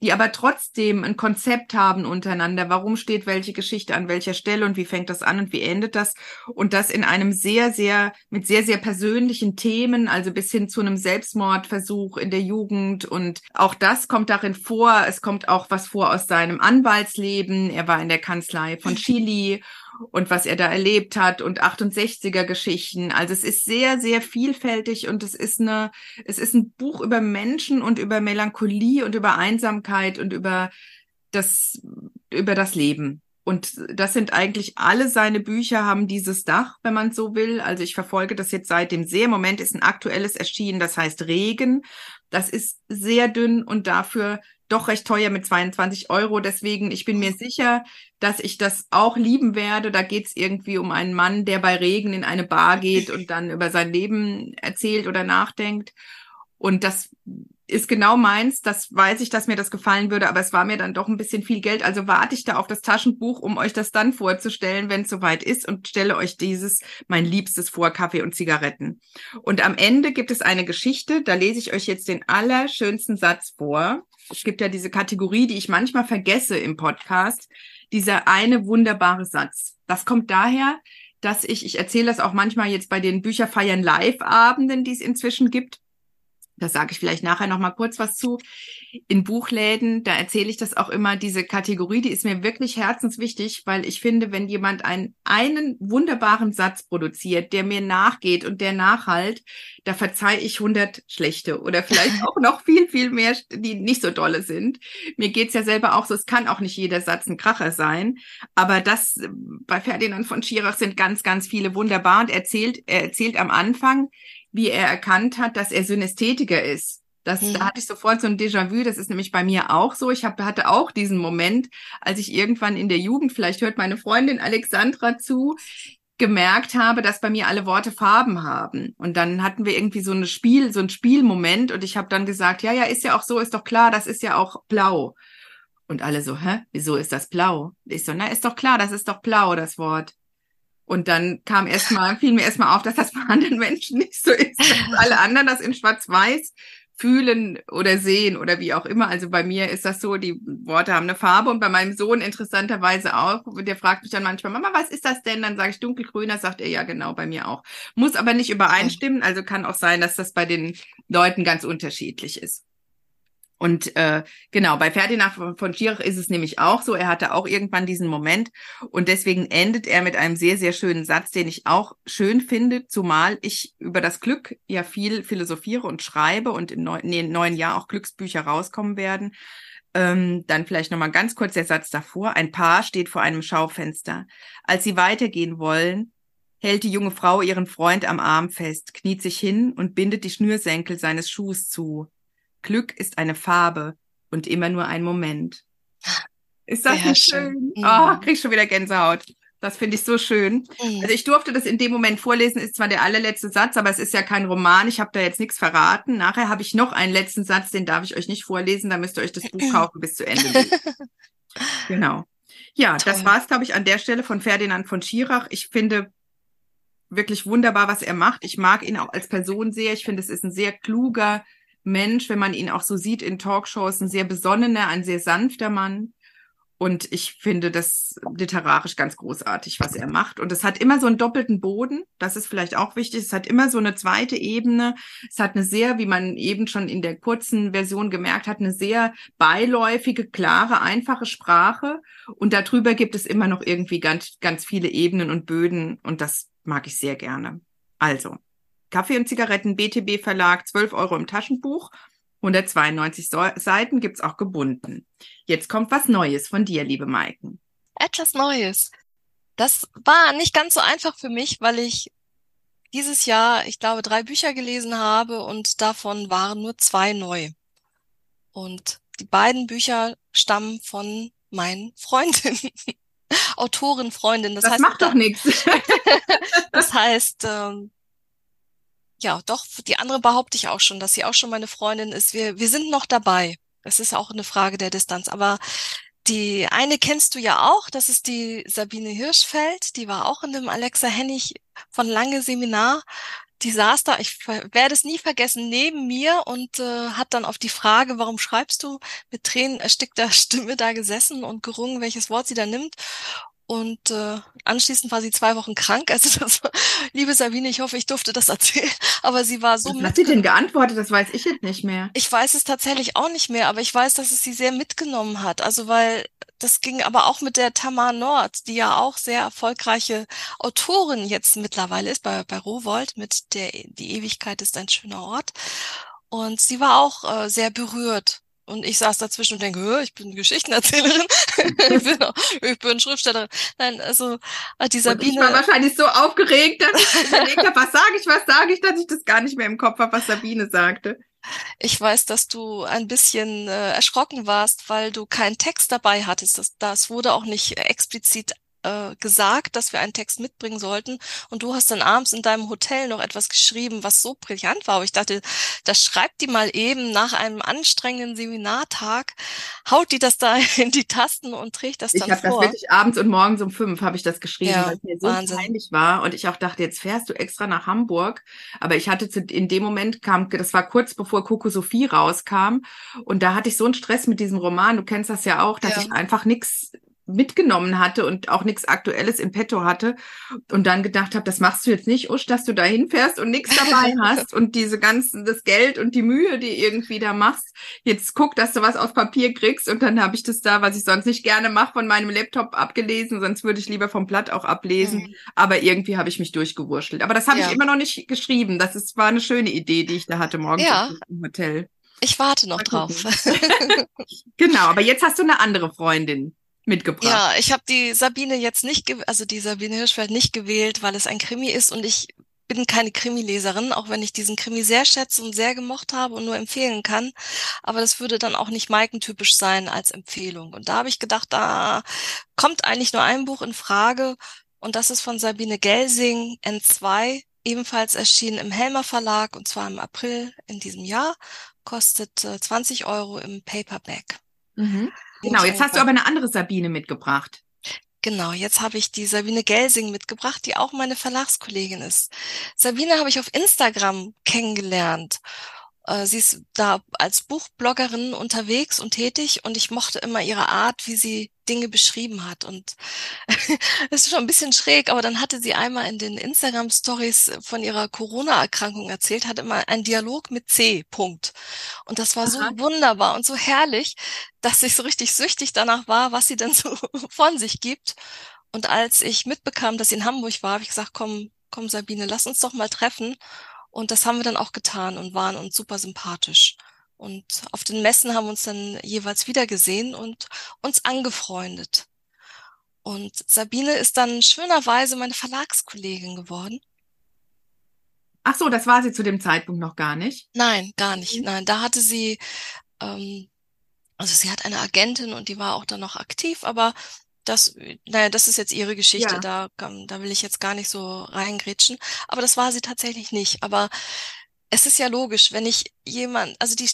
die aber trotzdem ein Konzept haben untereinander, warum steht welche Geschichte an welcher Stelle und wie fängt das an und wie endet das? Und das in einem sehr, sehr, mit sehr, sehr persönlichen Themen, also bis hin zu einem Selbstmordversuch in der Jugend. Und auch das kommt darin vor, es kommt auch was vor aus seinem Anwaltsleben, er war in der Kanzlei von Chili und was er da erlebt hat und 68er Geschichten. Also es ist sehr, sehr vielfältig und es ist eine, es ist ein Buch über Menschen und über Melancholie und über Einsamkeit und über das, über das Leben. Und das sind eigentlich alle seine Bücher haben dieses Dach, wenn man so will. Also ich verfolge das jetzt seit dem sehr Moment ist ein aktuelles erschienen, das heißt Regen. Das ist sehr dünn und dafür doch recht teuer mit 22 Euro. Deswegen, ich bin mir sicher, dass ich das auch lieben werde. Da geht es irgendwie um einen Mann, der bei Regen in eine Bar geht und dann über sein Leben erzählt oder nachdenkt. Und das ist genau meins. Das weiß ich, dass mir das gefallen würde, aber es war mir dann doch ein bisschen viel Geld. Also warte ich da auf das Taschenbuch, um euch das dann vorzustellen, wenn es soweit ist und stelle euch dieses, mein Liebstes vor, Kaffee und Zigaretten. Und am Ende gibt es eine Geschichte, da lese ich euch jetzt den allerschönsten Satz vor es gibt ja diese Kategorie, die ich manchmal vergesse im Podcast, dieser eine wunderbare Satz. Das kommt daher, dass ich, ich erzähle das auch manchmal jetzt bei den Bücherfeiern Live-Abenden, die es inzwischen gibt, da sage ich vielleicht nachher noch mal kurz was zu. In Buchläden, da erzähle ich das auch immer, diese Kategorie, die ist mir wirklich herzenswichtig, weil ich finde, wenn jemand einen, einen wunderbaren Satz produziert, der mir nachgeht und der nachhalt, da verzeihe ich hundert schlechte oder vielleicht auch noch viel, viel mehr, die nicht so dolle sind. Mir geht's ja selber auch so, es kann auch nicht jeder Satz ein Kracher sein, aber das bei Ferdinand von Schirach sind ganz, ganz viele wunderbar und erzählt, er erzählt am Anfang, wie er erkannt hat, dass er Synästhetiker ist. Das, mhm. Da hatte ich sofort so ein Déjà-vu. Das ist nämlich bei mir auch so. Ich hab, hatte auch diesen Moment, als ich irgendwann in der Jugend, vielleicht hört meine Freundin Alexandra zu, gemerkt habe, dass bei mir alle Worte Farben haben. Und dann hatten wir irgendwie so ein Spiel, so ein Spielmoment und ich habe dann gesagt, ja, ja, ist ja auch so, ist doch klar, das ist ja auch blau. Und alle so, hä, wieso ist das blau? Ich so, na, ist doch klar, das ist doch blau, das Wort. Und dann kam erstmal, fiel mir erstmal auf, dass das bei anderen Menschen nicht so ist, dass alle anderen das in Schwarz-Weiß fühlen oder sehen oder wie auch immer. Also bei mir ist das so, die Worte haben eine Farbe und bei meinem Sohn interessanterweise auch. Der fragt mich dann manchmal, Mama, was ist das denn? Dann sage ich dunkelgrüner, sagt er ja genau, bei mir auch. Muss aber nicht übereinstimmen, also kann auch sein, dass das bei den Leuten ganz unterschiedlich ist. Und äh, genau, bei Ferdinand von Schirach ist es nämlich auch so, er hatte auch irgendwann diesen Moment und deswegen endet er mit einem sehr, sehr schönen Satz, den ich auch schön finde, zumal ich über das Glück ja viel philosophiere und schreibe und im neuen, nee, neuen Jahr auch Glücksbücher rauskommen werden. Ähm, dann vielleicht nochmal ganz kurz der Satz davor. Ein Paar steht vor einem Schaufenster. Als sie weitergehen wollen, hält die junge Frau ihren Freund am Arm fest, kniet sich hin und bindet die Schnürsenkel seines Schuhs zu. Glück ist eine Farbe und immer nur ein Moment. Ist das Sehr nicht schön? schön? Oh, krieg schon wieder Gänsehaut. Das finde ich so schön. Mhm. Also ich durfte das in dem Moment vorlesen, ist zwar der allerletzte Satz, aber es ist ja kein Roman. Ich habe da jetzt nichts verraten. Nachher habe ich noch einen letzten Satz, den darf ich euch nicht vorlesen. Da müsst ihr euch das Buch kaufen bis zu Ende. genau. Ja, Toll. das war es, glaube ich, an der Stelle von Ferdinand von Schirach. Ich finde wirklich wunderbar, was er macht. Ich mag ihn auch als Person sehr. Ich finde, es ist ein sehr kluger, Mensch, wenn man ihn auch so sieht in Talkshows, ein sehr besonnener, ein sehr sanfter Mann. Und ich finde das literarisch ganz großartig, was er macht. Und es hat immer so einen doppelten Boden. Das ist vielleicht auch wichtig. Es hat immer so eine zweite Ebene. Es hat eine sehr, wie man eben schon in der kurzen Version gemerkt hat, eine sehr beiläufige, klare, einfache Sprache. Und darüber gibt es immer noch irgendwie ganz, ganz viele Ebenen und Böden. Und das mag ich sehr gerne. Also, Kaffee und Zigaretten, BTB Verlag, 12 Euro im Taschenbuch. 192 Seiten gibt's auch gebunden. Jetzt kommt was Neues von dir, liebe Maiken. Etwas Neues. Das war nicht ganz so einfach für mich, weil ich dieses Jahr, ich glaube, drei Bücher gelesen habe und davon waren nur zwei neu. Und die beiden Bücher stammen von meinen Freundinnen. Autorin, Freundin. Das, das heißt, macht doch nichts. das heißt, ähm, ja, doch, die andere behaupte ich auch schon, dass sie auch schon meine Freundin ist. Wir, wir sind noch dabei. Es ist auch eine Frage der Distanz. Aber die eine kennst du ja auch, das ist die Sabine Hirschfeld, die war auch in dem Alexa Hennig von Lange Seminar. Die saß da, ich werde es nie vergessen, neben mir und äh, hat dann auf die Frage, warum schreibst du, mit Tränen erstickter Stimme da gesessen und gerungen, welches Wort sie da nimmt. Und äh, anschließend war sie zwei Wochen krank. Also das war, liebe Sabine, ich hoffe, ich durfte das erzählen. Aber sie war so. Was hat sie denn geantwortet? Das weiß ich jetzt nicht mehr. Ich weiß es tatsächlich auch nicht mehr, aber ich weiß, dass es sie sehr mitgenommen hat. Also weil das ging aber auch mit der Tamar Nord, die ja auch sehr erfolgreiche Autorin jetzt mittlerweile ist bei, bei Rowold mit der Die Ewigkeit ist ein schöner Ort. Und sie war auch äh, sehr berührt und ich saß dazwischen und denke, ich bin Geschichtenerzählerin, ich, bin, ich bin Schriftstellerin. Nein, also äh, die Sabine. Und ich war wahrscheinlich so aufgeregt, dass ich überlegt habe, was sage ich, was sage ich, dass ich das gar nicht mehr im Kopf habe, was Sabine sagte. Ich weiß, dass du ein bisschen äh, erschrocken warst, weil du keinen Text dabei hattest. Das, das wurde auch nicht explizit äh, gesagt, dass wir einen Text mitbringen sollten. Und du hast dann abends in deinem Hotel noch etwas geschrieben, was so brillant war. Aber ich dachte, das schreibt die mal eben nach einem anstrengenden Seminartag, haut die das da in die Tasten und trägt das ich dann vor. Ich habe das wirklich abends und morgens um fünf habe ich das geschrieben, ja, weil es mir so Wahnsinn. peinlich war. Und ich auch dachte, jetzt fährst du extra nach Hamburg. Aber ich hatte zu, in dem Moment kam, das war kurz bevor Coco Sophie rauskam. Und da hatte ich so einen Stress mit diesem Roman. Du kennst das ja auch, dass ja. ich einfach nichts mitgenommen hatte und auch nichts Aktuelles im Petto hatte und dann gedacht habe, das machst du jetzt nicht, Usch, dass du da hinfährst und nichts dabei hast und diese ganzen, das Geld und die Mühe, die irgendwie da machst. Jetzt guck, dass du was auf Papier kriegst und dann habe ich das da, was ich sonst nicht gerne mache, von meinem Laptop abgelesen, sonst würde ich lieber vom Blatt auch ablesen. Mhm. Aber irgendwie habe ich mich durchgewurschtelt. Aber das habe ja. ich immer noch nicht geschrieben. Das ist, war eine schöne Idee, die ich da hatte morgens ja. im Hotel. Ich warte noch drauf. genau, aber jetzt hast du eine andere Freundin mitgebracht. Ja, ich habe die Sabine jetzt nicht, also die Sabine Hirschfeld nicht gewählt, weil es ein Krimi ist und ich bin keine Krimileserin, auch wenn ich diesen Krimi sehr schätze und sehr gemocht habe und nur empfehlen kann. Aber das würde dann auch nicht Maiken-typisch sein als Empfehlung. Und da habe ich gedacht, da kommt eigentlich nur ein Buch in Frage und das ist von Sabine Gelsing, N2, ebenfalls erschienen im Helmer Verlag und zwar im April in diesem Jahr kostet äh, 20 Euro im Paperback. Mhm. Genau, jetzt hast du aber eine andere Sabine mitgebracht. Genau, jetzt habe ich die Sabine Gelsing mitgebracht, die auch meine Verlagskollegin ist. Sabine habe ich auf Instagram kennengelernt sie ist da als Buchbloggerin unterwegs und tätig und ich mochte immer ihre Art, wie sie Dinge beschrieben hat. Und es ist schon ein bisschen schräg, aber dann hatte sie einmal in den Instagram Stories von ihrer Corona-Erkrankung erzählt, hat immer einen Dialog mit C. Punkt. Und das war Aha. so wunderbar und so herrlich, dass ich so richtig süchtig danach war, was sie denn so von sich gibt. Und als ich mitbekam, dass sie in Hamburg war, habe ich gesagt, komm, komm Sabine, lass uns doch mal treffen. Und das haben wir dann auch getan und waren uns super sympathisch. Und auf den Messen haben wir uns dann jeweils wieder gesehen und uns angefreundet. Und Sabine ist dann schönerweise meine Verlagskollegin geworden. Ach so, das war sie zu dem Zeitpunkt noch gar nicht? Nein, gar nicht. Mhm. Nein, da hatte sie, ähm, also sie hat eine Agentin und die war auch dann noch aktiv, aber das, naja, das ist jetzt ihre Geschichte, ja. da, da will ich jetzt gar nicht so reingrätschen. Aber das war sie tatsächlich nicht. Aber es ist ja logisch, wenn ich jemand, also die,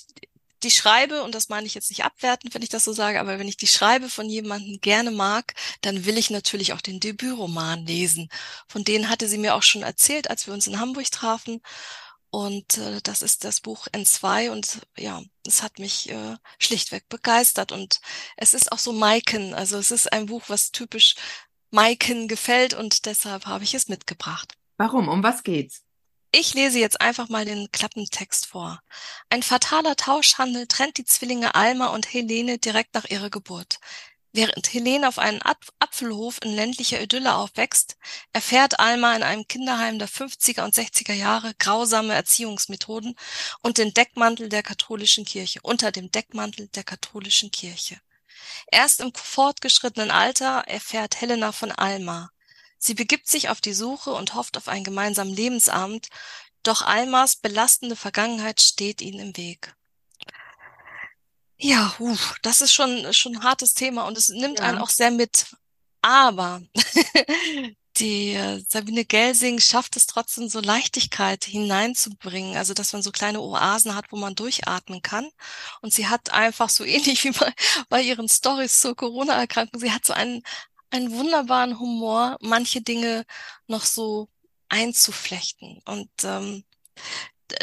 die schreibe, und das meine ich jetzt nicht abwertend, wenn ich das so sage, aber wenn ich die Schreibe von jemandem gerne mag, dann will ich natürlich auch den Debütroman lesen. Von denen hatte sie mir auch schon erzählt, als wir uns in Hamburg trafen. Und äh, das ist das Buch N2 und ja, es hat mich äh, schlichtweg begeistert. Und es ist auch so Maiken, also es ist ein Buch, was typisch Maiken gefällt und deshalb habe ich es mitgebracht. Warum? Um was geht's? Ich lese jetzt einfach mal den Klappentext vor. Ein fataler Tauschhandel trennt die Zwillinge Alma und Helene direkt nach ihrer Geburt. Während Helene auf einem Apfelhof in ländlicher Idylle aufwächst, erfährt Alma in einem Kinderheim der 50er und 60er Jahre grausame Erziehungsmethoden und den Deckmantel der katholischen Kirche, unter dem Deckmantel der katholischen Kirche. Erst im fortgeschrittenen Alter erfährt Helena von Alma. Sie begibt sich auf die Suche und hofft auf einen gemeinsamen Lebensabend, doch Almas belastende Vergangenheit steht ihnen im Weg. Ja, uh, das ist schon, schon ein hartes Thema und es nimmt ja. einen auch sehr mit. Aber die äh, Sabine Gelsing schafft es trotzdem so Leichtigkeit hineinzubringen, also dass man so kleine Oasen hat, wo man durchatmen kann. Und sie hat einfach so ähnlich wie bei, bei ihren Stories zur Corona-Erkrankung, sie hat so einen, einen wunderbaren Humor, manche Dinge noch so einzuflechten. Und ähm,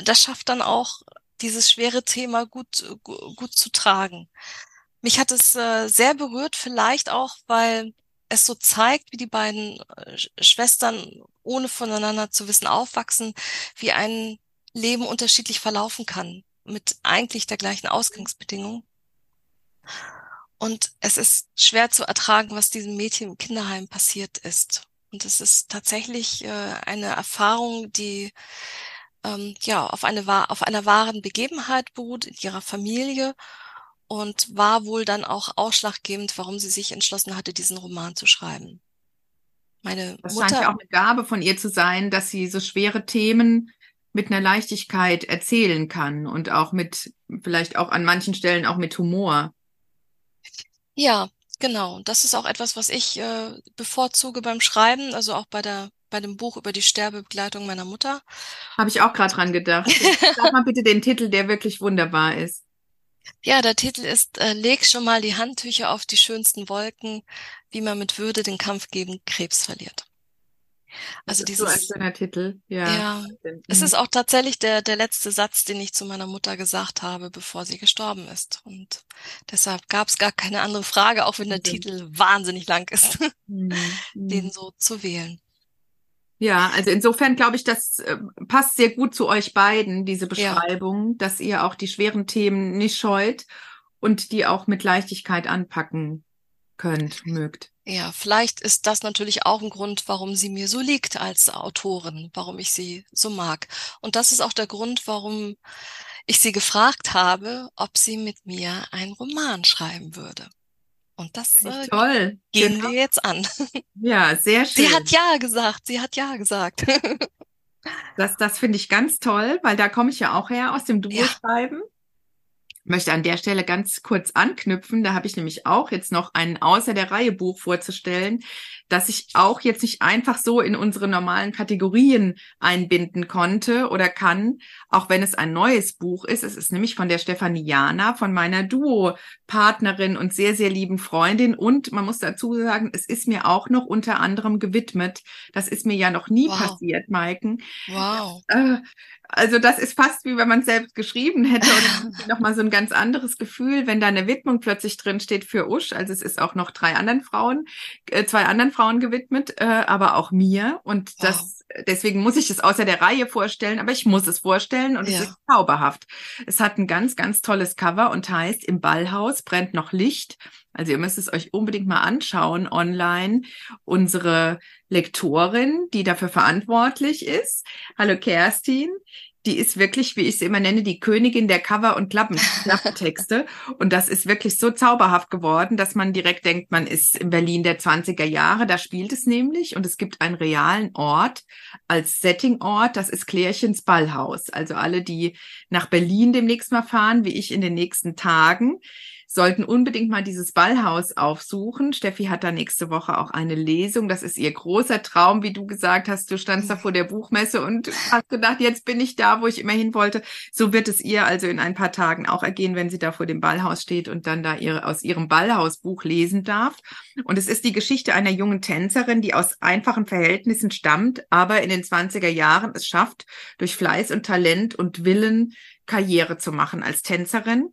das schafft dann auch dieses schwere Thema gut, gut zu tragen. Mich hat es äh, sehr berührt, vielleicht auch, weil es so zeigt, wie die beiden äh, Schwestern ohne voneinander zu wissen aufwachsen, wie ein Leben unterschiedlich verlaufen kann, mit eigentlich der gleichen Ausgangsbedingung. Und es ist schwer zu ertragen, was diesem Mädchen im Kinderheim passiert ist. Und es ist tatsächlich äh, eine Erfahrung, die ähm, ja auf eine auf einer wahren Begebenheit beruht in ihrer Familie und war wohl dann auch ausschlaggebend, warum sie sich entschlossen hatte, diesen Roman zu schreiben. Meine das Mutter scheint ja auch eine Gabe von ihr zu sein, dass sie so schwere Themen mit einer Leichtigkeit erzählen kann und auch mit, vielleicht auch an manchen Stellen auch mit Humor. Ja, genau. Das ist auch etwas, was ich äh, bevorzuge beim Schreiben, also auch bei der bei dem Buch über die Sterbebegleitung meiner Mutter. Habe ich auch gerade dran gedacht. Sag mal bitte den Titel, der wirklich wunderbar ist. Ja, der Titel ist äh, Leg schon mal die Handtücher auf die schönsten Wolken, wie man mit Würde den Kampf gegen Krebs verliert. Also ist so ein dieses, schöner Titel. Ja. ja, es Mhm. ist auch tatsächlich der, der letzte Satz, den ich zu meiner Mutter gesagt habe, bevor sie gestorben ist. Und deshalb gab es gar keine andere Frage, auch wenn der Wahnsinn. Titel wahnsinnig lang ist, Mhm. den Mhm. so zu wählen. Ja, also insofern glaube ich, das äh, passt sehr gut zu euch beiden, diese Ja, Beschreibung, dass ihr auch die schweren Themen nicht scheut und die auch mit Leichtigkeit anpacken könnt, mögt. ja, vielleicht ist das natürlich auch ein Grund, warum sie mir so liegt als Autorin, warum ich sie so mag. Und das ist auch der Grund, warum ich sie gefragt habe, ob sie mit mir einen Roman schreiben würde. Und das äh, toll. gehen Genau. wir jetzt an. Ja, sehr Sie schön. hat ja gesagt, sie hat ja gesagt. Das, das finde ich ganz toll, weil da komme ich ja auch her aus dem Ja, Duo-Schreiben. Möchte an der Stelle ganz kurz anknüpfen. Da habe ich nämlich auch jetzt noch ein außer der Reihe Buch vorzustellen, das ich auch jetzt nicht einfach so in unsere normalen Kategorien einbinden konnte oder kann, auch wenn es ein neues Buch ist. Es ist nämlich von der Stefanie Jana, von meiner Duo-Partnerin und sehr, sehr lieben Freundin. Und man muss dazu sagen, es ist mir auch noch unter anderem gewidmet. Das ist mir ja noch nie wow, passiert, Maiken. wow. Äh, Also das ist fast wie wenn man es selbst geschrieben hätte und nochmal so ein ganz anderes Gefühl, wenn da eine Widmung plötzlich drin steht für Usch. Also es ist auch noch drei anderen Frauen, äh, zwei anderen Frauen gewidmet, äh, aber auch mir. Und Wow. das, deswegen muss ich es außer der Reihe vorstellen, aber ich muss es vorstellen und es Ja, ist zauberhaft. Es hat ein ganz, ganz tolles Cover und heißt Im Ballhaus brennt noch Licht. Also ihr müsst es euch unbedingt mal anschauen online. Unsere Lektorin, die dafür verantwortlich ist. Hallo Kerstin. Die ist wirklich, wie ich sie immer nenne, die Königin der Cover- und Klappen Klappentexte. Und das ist wirklich so zauberhaft geworden, dass man direkt denkt, man ist in Berlin der 20er Jahre. Da spielt es nämlich. Und es gibt einen realen Ort als Settingort. Das ist Klärchens Ballhaus. Also alle, die nach Berlin demnächst mal fahren, wie ich in den nächsten Tagen, sollten unbedingt mal dieses Ballhaus aufsuchen. Steffi hat da nächste Woche auch eine Lesung. Das ist ihr großer Traum, wie du gesagt hast. Du standst da vor der Buchmesse und hast gedacht, jetzt bin ich da, wo ich immer hin wollte. So wird es ihr also in ein paar Tagen auch ergehen, wenn sie da vor dem Ballhaus steht und dann da ihre, aus ihrem Ballhausbuch lesen darf. Und es ist die Geschichte einer jungen Tänzerin, die aus einfachen Verhältnissen stammt, aber in den 20er Jahren es schafft, durch Fleiß und Talent und Willen Karriere zu machen als Tänzerin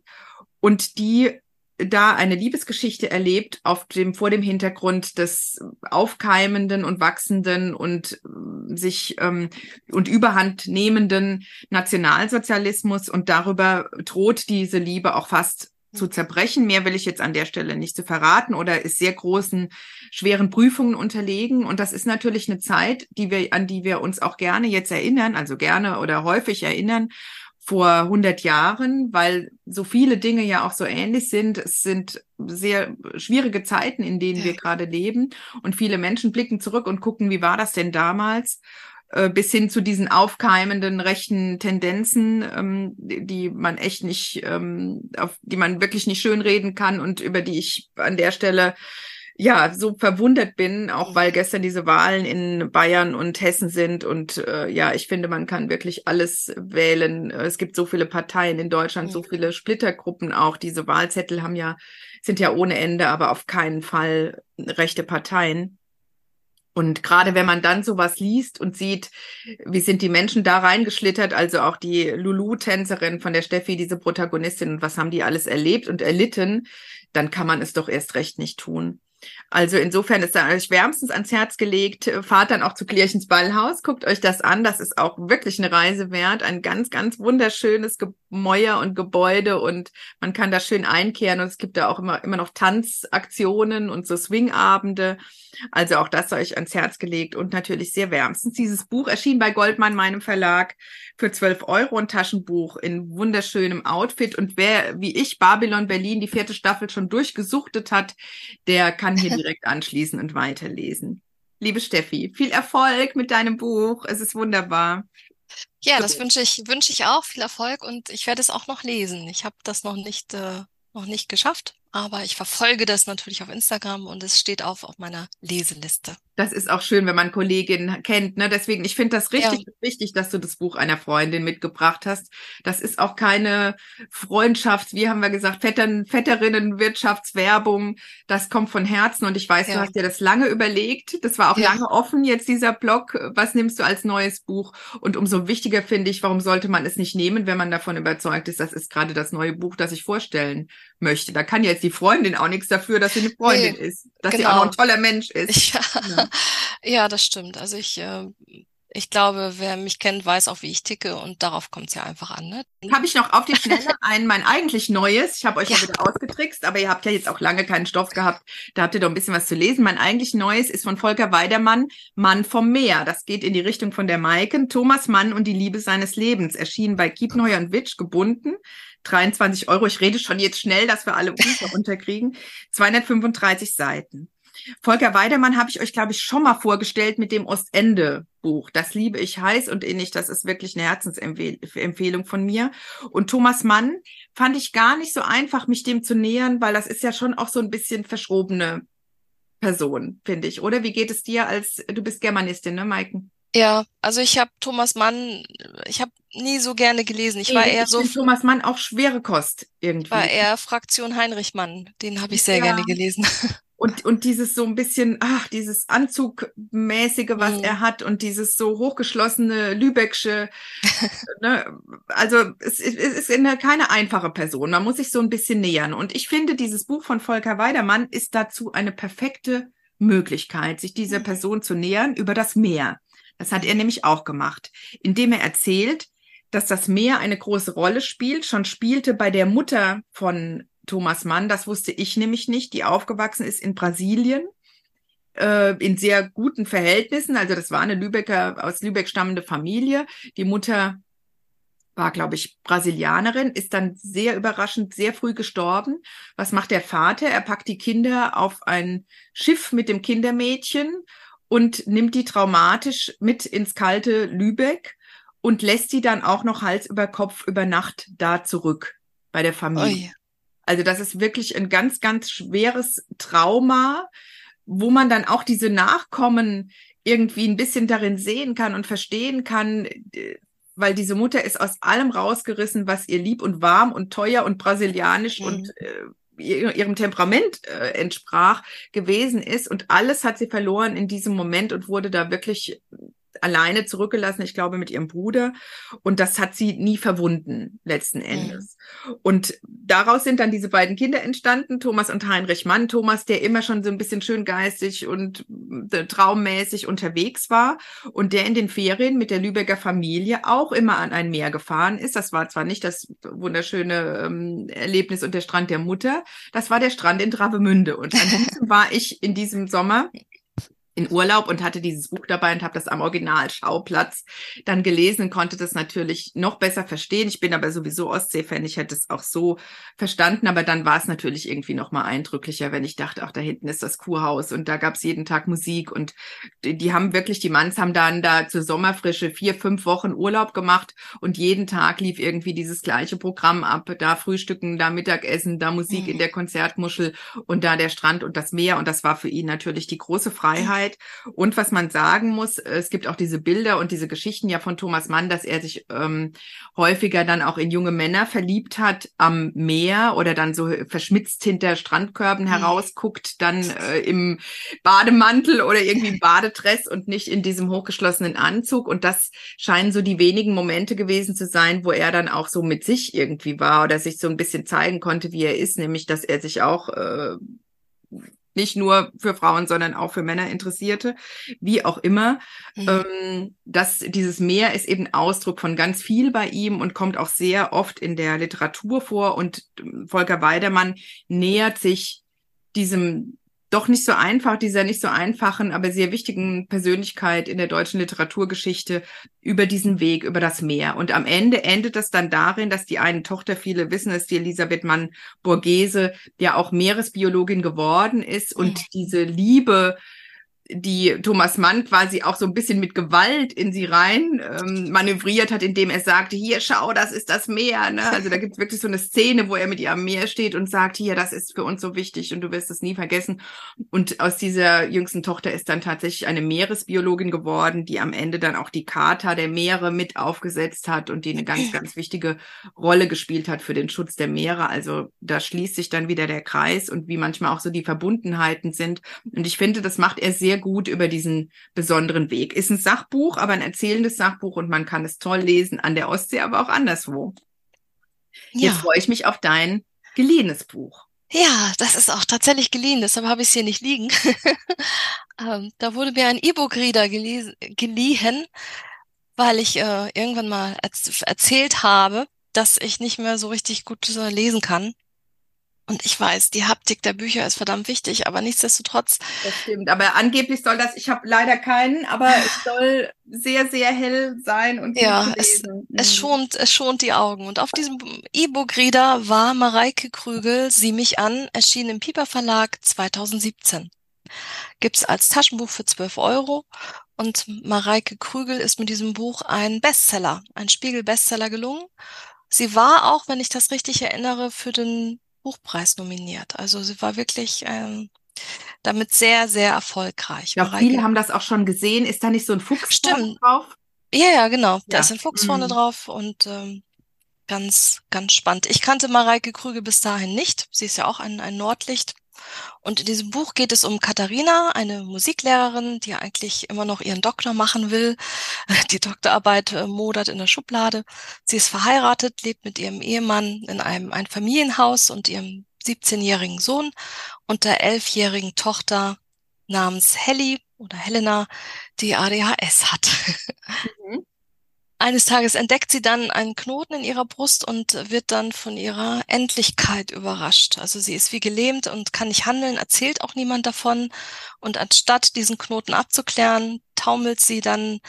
und die da eine Liebesgeschichte erlebt auf dem vor dem Hintergrund des aufkeimenden und wachsenden und äh, sich ähm, und überhand nehmenden Nationalsozialismus und darüber droht diese Liebe auch fast zu zerbrechen. Mehr will ich jetzt an der Stelle nicht zu verraten oder ist sehr großen, schweren Prüfungen unterlegen. Und das ist natürlich eine Zeit, die wir, an die wir uns auch gerne jetzt erinnern, also gerne oder häufig erinnern, vor 100 Jahren, weil so viele Dinge ja auch so ähnlich sind. Es sind sehr schwierige Zeiten, in denen Ja. wir gerade leben. Und viele Menschen blicken zurück und gucken, wie war das denn damals? Äh, bis hin zu diesen aufkeimenden rechten Tendenzen, ähm, die die man echt nicht, ähm, auf die man wirklich nicht schönreden kann und über die ich an der Stelle ja so verwundert bin, auch weil gestern diese Wahlen in Bayern und Hessen sind und äh, ja, ich finde, man kann wirklich alles wählen. Es gibt so viele Parteien in Deutschland, so viele Splittergruppen auch. Diese Wahlzettel haben ja sind ja ohne Ende, aber auf keinen Fall rechte Parteien. Und gerade wenn man dann sowas liest und sieht, wie sind die Menschen da reingeschlittert, also auch die Lulu-Tänzerin von der Steffi, diese Protagonistin, und was haben die alles erlebt und erlitten, dann kann man es doch erst recht nicht tun. Also insofern ist da euch wärmstens ans Herz gelegt. Fahrt dann auch zu Klärchens Ballhaus, guckt euch das an. Das ist auch wirklich eine Reise wert. Ein ganz, ganz wunderschönes Gemäuer und Gebäude und man kann da schön einkehren und es gibt da auch immer, immer noch Tanzaktionen und so Swingabende. Also auch das sei euch ans Herz gelegt und natürlich sehr wärmstens. Dieses Buch erschien bei Goldmann, meinem Verlag, für 12 Euro ein Taschenbuch in wunderschönem Outfit. Und wer, wie ich, Babylon Berlin, die vierte Staffel schon durchgesuchtet hat, der kann hier direkt anschließen und weiterlesen. Liebe Steffi, viel Erfolg mit deinem Buch. Es ist wunderbar. Ja, das wünsche ich, wünsche ich auch. Viel Erfolg und ich werde es auch noch lesen. Ich habe das noch nicht, äh, noch nicht geschafft, aber ich verfolge das natürlich auf Instagram und es steht auch auf meiner Leseliste. Das ist auch schön, wenn man Kolleginnen kennt. Ne? Deswegen, ich finde das richtig ja. wichtig, dass du das Buch einer Freundin mitgebracht hast. Das ist auch keine Freundschaft, wie haben wir gesagt, Vettern, Vetterinnen, Wirtschaftswerbung. Das kommt von Herzen und ich weiß, ja. du hast dir das lange überlegt. Das war auch ja. lange offen jetzt dieser Blog. Was nimmst du als neues Buch? Und umso wichtiger finde ich, warum sollte man es nicht nehmen, wenn man davon überzeugt ist, das ist gerade das neue Buch, das ich vorstellen möchte. Da kann jetzt die Freundin auch nichts dafür, dass sie eine Freundin nee, ist, dass genau. sie auch noch ein toller Mensch ist. Ja. ja. Ja, das stimmt. Also ich, äh, ich glaube, wer mich kennt, weiß auch, wie ich ticke und darauf kommt es ja einfach an. Ne? Habe ich noch auf die Schnelle ein mein eigentlich neues. Ich habe euch ja. ja wieder ausgetrickst, aber ihr habt ja jetzt auch lange keinen Stoff gehabt. Da habt ihr doch ein bisschen was zu lesen. Mein eigentlich neues ist von Volker Weidermann, Mann vom Meer. Das geht in die Richtung von der Maiken. Thomas Mann und die Liebe seines Lebens. Erschienen bei Kiepenheuer und Witsch, gebunden. 23 Euro. Ich rede schon jetzt schnell, dass wir alle unterkriegen. 235 Seiten. Volker Weidemann habe ich euch, glaube ich, schon mal vorgestellt mit dem Ostende-Buch. Das liebe ich heiß und innig. Das ist wirklich eine Herzensempfehlung von mir. Und Thomas Mann fand ich gar nicht so einfach, mich dem zu nähern, weil das ist ja schon auch so ein bisschen verschrobene Person, finde ich. Oder wie geht es dir als, du bist Germanistin, ne, Maiken? Ja, also ich habe Thomas Mann, ich habe nie so gerne gelesen. Ich nee, war eher ich so. Thomas Mann auch schwere Kost irgendwie. War eher Fraktion Heinrich Mann. Den habe ich sehr ja. gerne gelesen. Und, und dieses so ein bisschen, ach, dieses Anzugmäßige, was mhm. er hat und dieses so hochgeschlossene Lübecksche, ne, also es, es ist eine, keine einfache Person. Man muss sich so ein bisschen nähern. Und ich finde, dieses Buch von Volker Weidermann ist dazu eine perfekte Möglichkeit, sich dieser mhm. Person zu nähern über das Meer. Das hat er nämlich auch gemacht, indem er erzählt, dass das Meer eine große Rolle spielt, schon spielte bei der Mutter von Thomas Mann, das wusste ich nämlich nicht, die aufgewachsen ist in Brasilien äh, in sehr guten Verhältnissen. Also das war eine Lübecker, aus Lübeck stammende Familie. Die Mutter war, glaube ich, Brasilianerin, ist dann sehr überraschend sehr früh gestorben. Was macht der Vater? Er packt die Kinder auf ein Schiff mit dem Kindermädchen und nimmt die traumatisch mit ins kalte Lübeck und lässt die dann auch noch Hals über Kopf über Nacht da zurück bei der Familie. Oi. Also das ist wirklich ein ganz, ganz schweres Trauma, wo man dann auch diese Nachkommen irgendwie ein bisschen darin sehen kann und verstehen kann, weil diese Mutter ist aus allem rausgerissen, was ihr lieb und warm und teuer und brasilianisch mhm. und äh, ihrem Temperament äh, entsprach gewesen ist. Und alles hat sie verloren in diesem Moment und wurde da wirklich alleine zurückgelassen, ich glaube, mit ihrem Bruder. Und das hat sie nie verwunden, letzten. Endes. Mhm. Und daraus sind dann diese beiden Kinder entstanden, Thomas und Heinrich Mann. Thomas, der immer schon so ein bisschen schön geistig und äh, traummäßig unterwegs war und der in den Ferien mit der Lübecker Familie auch immer an ein Meer gefahren ist. Das war zwar nicht das wunderschöne ähm, Erlebnis und der Strand der Mutter, das war der Strand in Travemünde. Und an diesem war ich in diesem Sommer in Urlaub und hatte dieses Buch dabei und habe das am Originalschauplatz dann gelesen und konnte das natürlich noch besser verstehen. Ich bin aber sowieso Ostsee-Fan, ich hätte es auch so verstanden, aber dann war es natürlich irgendwie noch mal eindrücklicher, wenn ich dachte, ach, da hinten ist das Kurhaus und da gab es jeden Tag Musik und die, die, haben wirklich, die Manns haben dann da zur Sommerfrische vier, fünf Wochen Urlaub gemacht und jeden Tag lief irgendwie dieses gleiche Programm ab, da Frühstücken, da Mittagessen, da Musik mhm. in der Konzertmuschel und da der Strand und das Meer und das war für ihn natürlich die große Freiheit Zeit. Und was man sagen muss, es gibt auch diese Bilder und diese Geschichten ja von Thomas Mann, dass er sich ähm, häufiger dann auch in junge Männer verliebt hat am Meer oder dann so verschmitzt hinter Strandkörben mhm. herausguckt, dann äh, im Bademantel oder irgendwie im Badedress und nicht in diesem hochgeschlossenen Anzug. Und das scheinen so die wenigen Momente gewesen zu sein, wo er dann auch so mit sich irgendwie war oder sich so ein bisschen zeigen konnte, wie er ist, nämlich dass er sich auch äh, nicht nur für Frauen, sondern auch für Männer Interessierte, wie auch immer. Mhm. Ähm, dass dieses Meer ist eben Ausdruck von ganz viel bei ihm und kommt auch sehr oft in der Literatur vor. Und ähm, Volker Weidermann nähert sich diesem doch nicht so einfach, dieser nicht so einfachen, aber sehr wichtigen Persönlichkeit in der deutschen Literaturgeschichte über diesen Weg, über das Meer. Und am Ende endet das dann darin, dass die eine Tochter, viele wissen es, die Elisabeth Mann Borghese, ja auch Meeresbiologin geworden ist und diese Liebe die Thomas Mann quasi auch so ein bisschen mit Gewalt in sie rein ähm, manövriert hat, indem er sagte, hier, schau, das ist das Meer. Ne? Also da gibt es wirklich so eine Szene, wo er mit ihr am Meer steht und sagt, hier, das ist für uns so wichtig und du wirst es nie vergessen. Und aus dieser jüngsten Tochter ist dann tatsächlich eine Meeresbiologin geworden, die am Ende dann auch die Charta der Meere mit aufgesetzt hat und die eine ganz, ganz wichtige Rolle gespielt hat für den Schutz der Meere. Also da schließt sich dann wieder der Kreis und wie manchmal auch so die Verbundenheiten sind. Und ich finde, das macht er sehr gut über diesen besonderen Weg. Ist ein Sachbuch, aber ein erzählendes Sachbuch und man kann es toll lesen an der Ostsee, aber auch anderswo. Ja. Jetzt freue ich mich auf dein geliehenes Buch. Ja, das ist auch tatsächlich geliehen, deshalb habe ich es hier nicht liegen. ähm, da wurde mir ein E-Book-Reader geliehen, weil ich äh, irgendwann mal erzählt habe, dass ich nicht mehr so richtig gut äh, lesen kann. Und ich weiß, die Haptik der Bücher ist verdammt wichtig, aber nichtsdestotrotz. Das stimmt. Aber angeblich soll das, ich habe leider keinen, aber es soll sehr, sehr hell sein und ja, es, es mhm. schont, es schont die Augen. Und auf diesem E-Book-Reader war Mareike Krügel, Sieh mich an, erschienen im Pieper Verlag 2017. Gibt's als Taschenbuch für 12 Euro. Und Mareike Krügel ist mit diesem Buch ein Bestseller, ein Spiegel-Bestseller gelungen. Sie war auch, wenn ich das richtig erinnere, für den Buchpreis nominiert. Also sie war wirklich ähm, damit sehr, sehr erfolgreich. Ja, viele haben das auch schon gesehen. Ist da nicht so ein Fuchs Stimmt. drauf? Ja, ja, genau. Ja. Da ist ein Fuchs mhm. vorne drauf und ähm, ganz, ganz spannend. Ich kannte Mareike Krüge bis dahin nicht. Sie ist ja auch ein, ein Nordlicht. Und in diesem Buch geht es um Katharina, eine Musiklehrerin, die eigentlich immer noch ihren Doktor machen will. Die Doktorarbeit äh, modert in der Schublade. Sie ist verheiratet, lebt mit ihrem Ehemann in einem Einfamilienhaus und ihrem 17-jährigen Sohn und der 11-jährigen Tochter namens Helly oder Helena, die ADHS hat. Mhm. Eines Tages entdeckt sie dann einen Knoten in ihrer Brust und wird dann von ihrer Endlichkeit überrascht. Also sie ist wie gelähmt und kann nicht handeln, erzählt auch niemand davon. Und anstatt diesen Knoten abzuklären, taumelt sie dann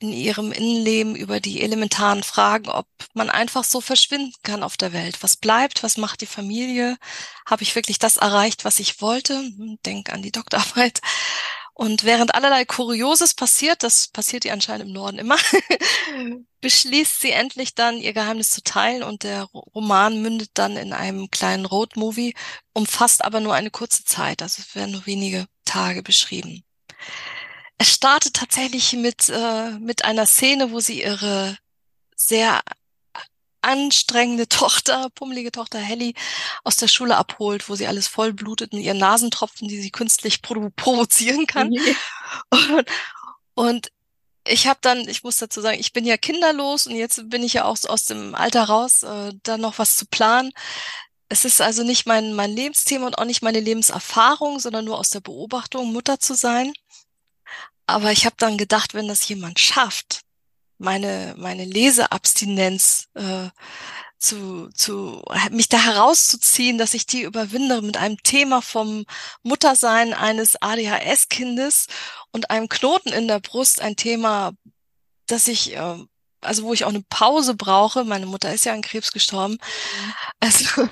in ihrem Innenleben über die elementaren Fragen, ob man einfach so verschwinden kann auf der Welt. Was bleibt? Was macht die Familie? Habe ich wirklich das erreicht, was ich wollte? Denk an die Doktorarbeit. Und während allerlei Kurioses passiert, das passiert ihr anscheinend im Norden immer, beschließt sie endlich dann, ihr Geheimnis zu teilen und der Roman mündet dann in einem kleinen Roadmovie, umfasst aber nur eine kurze Zeit, also es werden nur wenige Tage beschrieben. Es startet tatsächlich mit, äh, mit einer Szene, wo sie ihre sehr anstrengende Tochter, pummelige Tochter Helly aus der Schule abholt, wo sie alles voll blutet in ihren Nasentropfen, die sie künstlich provo provozieren kann. Mhm. Und, und ich habe dann, ich muss dazu sagen, ich bin ja kinderlos und jetzt bin ich ja auch aus dem Alter raus, äh, da noch was zu planen. Es ist also nicht mein, mein Lebensthema und auch nicht meine Lebenserfahrung, sondern nur aus der Beobachtung, Mutter zu sein. Aber ich habe dann gedacht, wenn das jemand schafft, meine, meine Leseabstinenz äh, zu, zu, mich da herauszuziehen, dass ich die überwinde mit einem Thema vom Muttersein eines ADHS-Kindes und einem Knoten in der Brust, ein Thema, das ich, äh, also wo ich auch eine Pause brauche. Meine Mutter ist ja an Krebs gestorben. Mhm. Also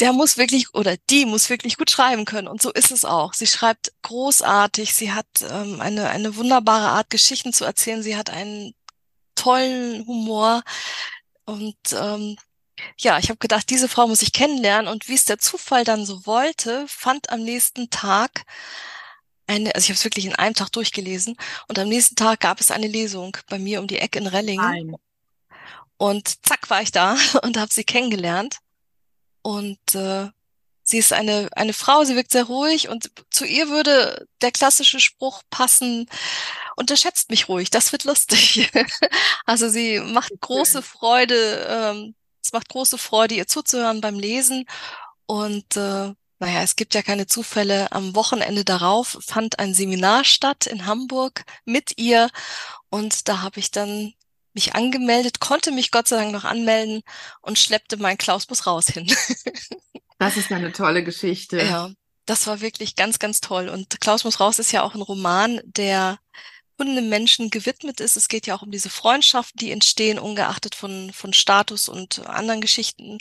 der muss wirklich oder die muss wirklich gut schreiben können. Und so ist es auch. Sie schreibt großartig. Sie hat ähm, eine, eine wunderbare Art, Geschichten zu erzählen. Sie hat einen tollen Humor. Und ähm, ja, ich habe gedacht, diese Frau muss ich kennenlernen. Und wie es der Zufall dann so wollte, fand am nächsten Tag eine, also ich habe es wirklich in einem Tag durchgelesen. Und am nächsten Tag gab es eine Lesung bei mir um die Ecke in Rellingen. Nein. Und zack war ich da und habe sie kennengelernt. Und äh, sie ist eine, eine Frau, sie wirkt sehr ruhig und zu ihr würde der klassische Spruch passen, unterschätzt mich ruhig, das wird lustig. also sie macht große Freude, ähm, es macht große Freude, ihr zuzuhören beim Lesen. Und äh, naja, es gibt ja keine Zufälle. Am Wochenende darauf fand ein Seminar statt in Hamburg mit ihr. Und da habe ich dann mich angemeldet, konnte mich Gott sei Dank noch anmelden und schleppte mein Klausbus raus hin. das ist eine tolle Geschichte. Ja, das war wirklich ganz, ganz toll. Und Klaus muss raus ist ja auch ein Roman, der einem Menschen gewidmet ist. Es geht ja auch um diese Freundschaften, die entstehen, ungeachtet von, von Status und anderen Geschichten.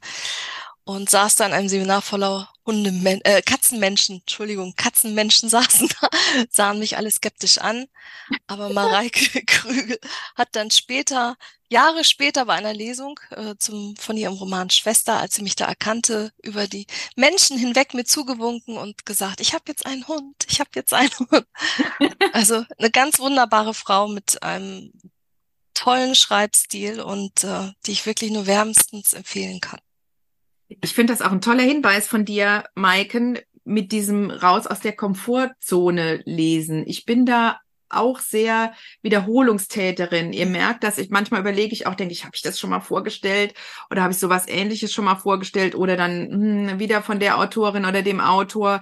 Und saß da in einem Seminar voller Hunde, äh, Katzenmenschen, Entschuldigung, Katzenmenschen saßen da, sahen mich alle skeptisch an. Aber Mareike Krügel hat dann später, Jahre später bei einer Lesung äh, zum, von ihrem Roman Schwester, als sie mich da erkannte, über die Menschen hinweg mir zugewunken und gesagt, ich habe jetzt einen Hund, ich habe jetzt einen Hund. Also eine ganz wunderbare Frau mit einem tollen Schreibstil und äh, die ich wirklich nur wärmstens empfehlen kann. Ich finde das auch ein toller Hinweis von dir, Maiken, mit diesem raus aus der Komfortzone lesen. Ich bin da auch sehr Wiederholungstäterin. Ihr merkt, dass ich manchmal überlege ich auch, denke ich, habe ich das schon mal vorgestellt oder habe ich sowas ähnliches schon mal vorgestellt oder dann hm, wieder von der Autorin oder dem Autor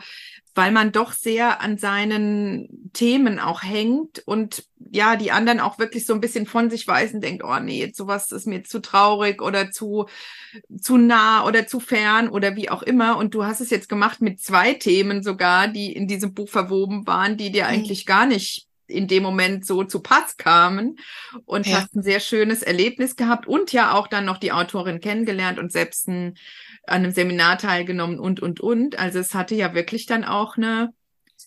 weil man doch sehr an seinen Themen auch hängt und ja, die anderen auch wirklich so ein bisschen von sich weisen, denkt, oh nee, jetzt sowas ist mir zu traurig oder zu, zu nah oder zu fern oder wie auch immer. Und du hast es jetzt gemacht mit zwei Themen sogar, die in diesem Buch verwoben waren, die dir mhm. eigentlich gar nicht in dem Moment so zu Pass kamen und ja. hast ein sehr schönes Erlebnis gehabt und ja auch dann noch die Autorin kennengelernt und selbst ein an einem Seminar teilgenommen und, und, und. Also es hatte ja wirklich dann auch eine,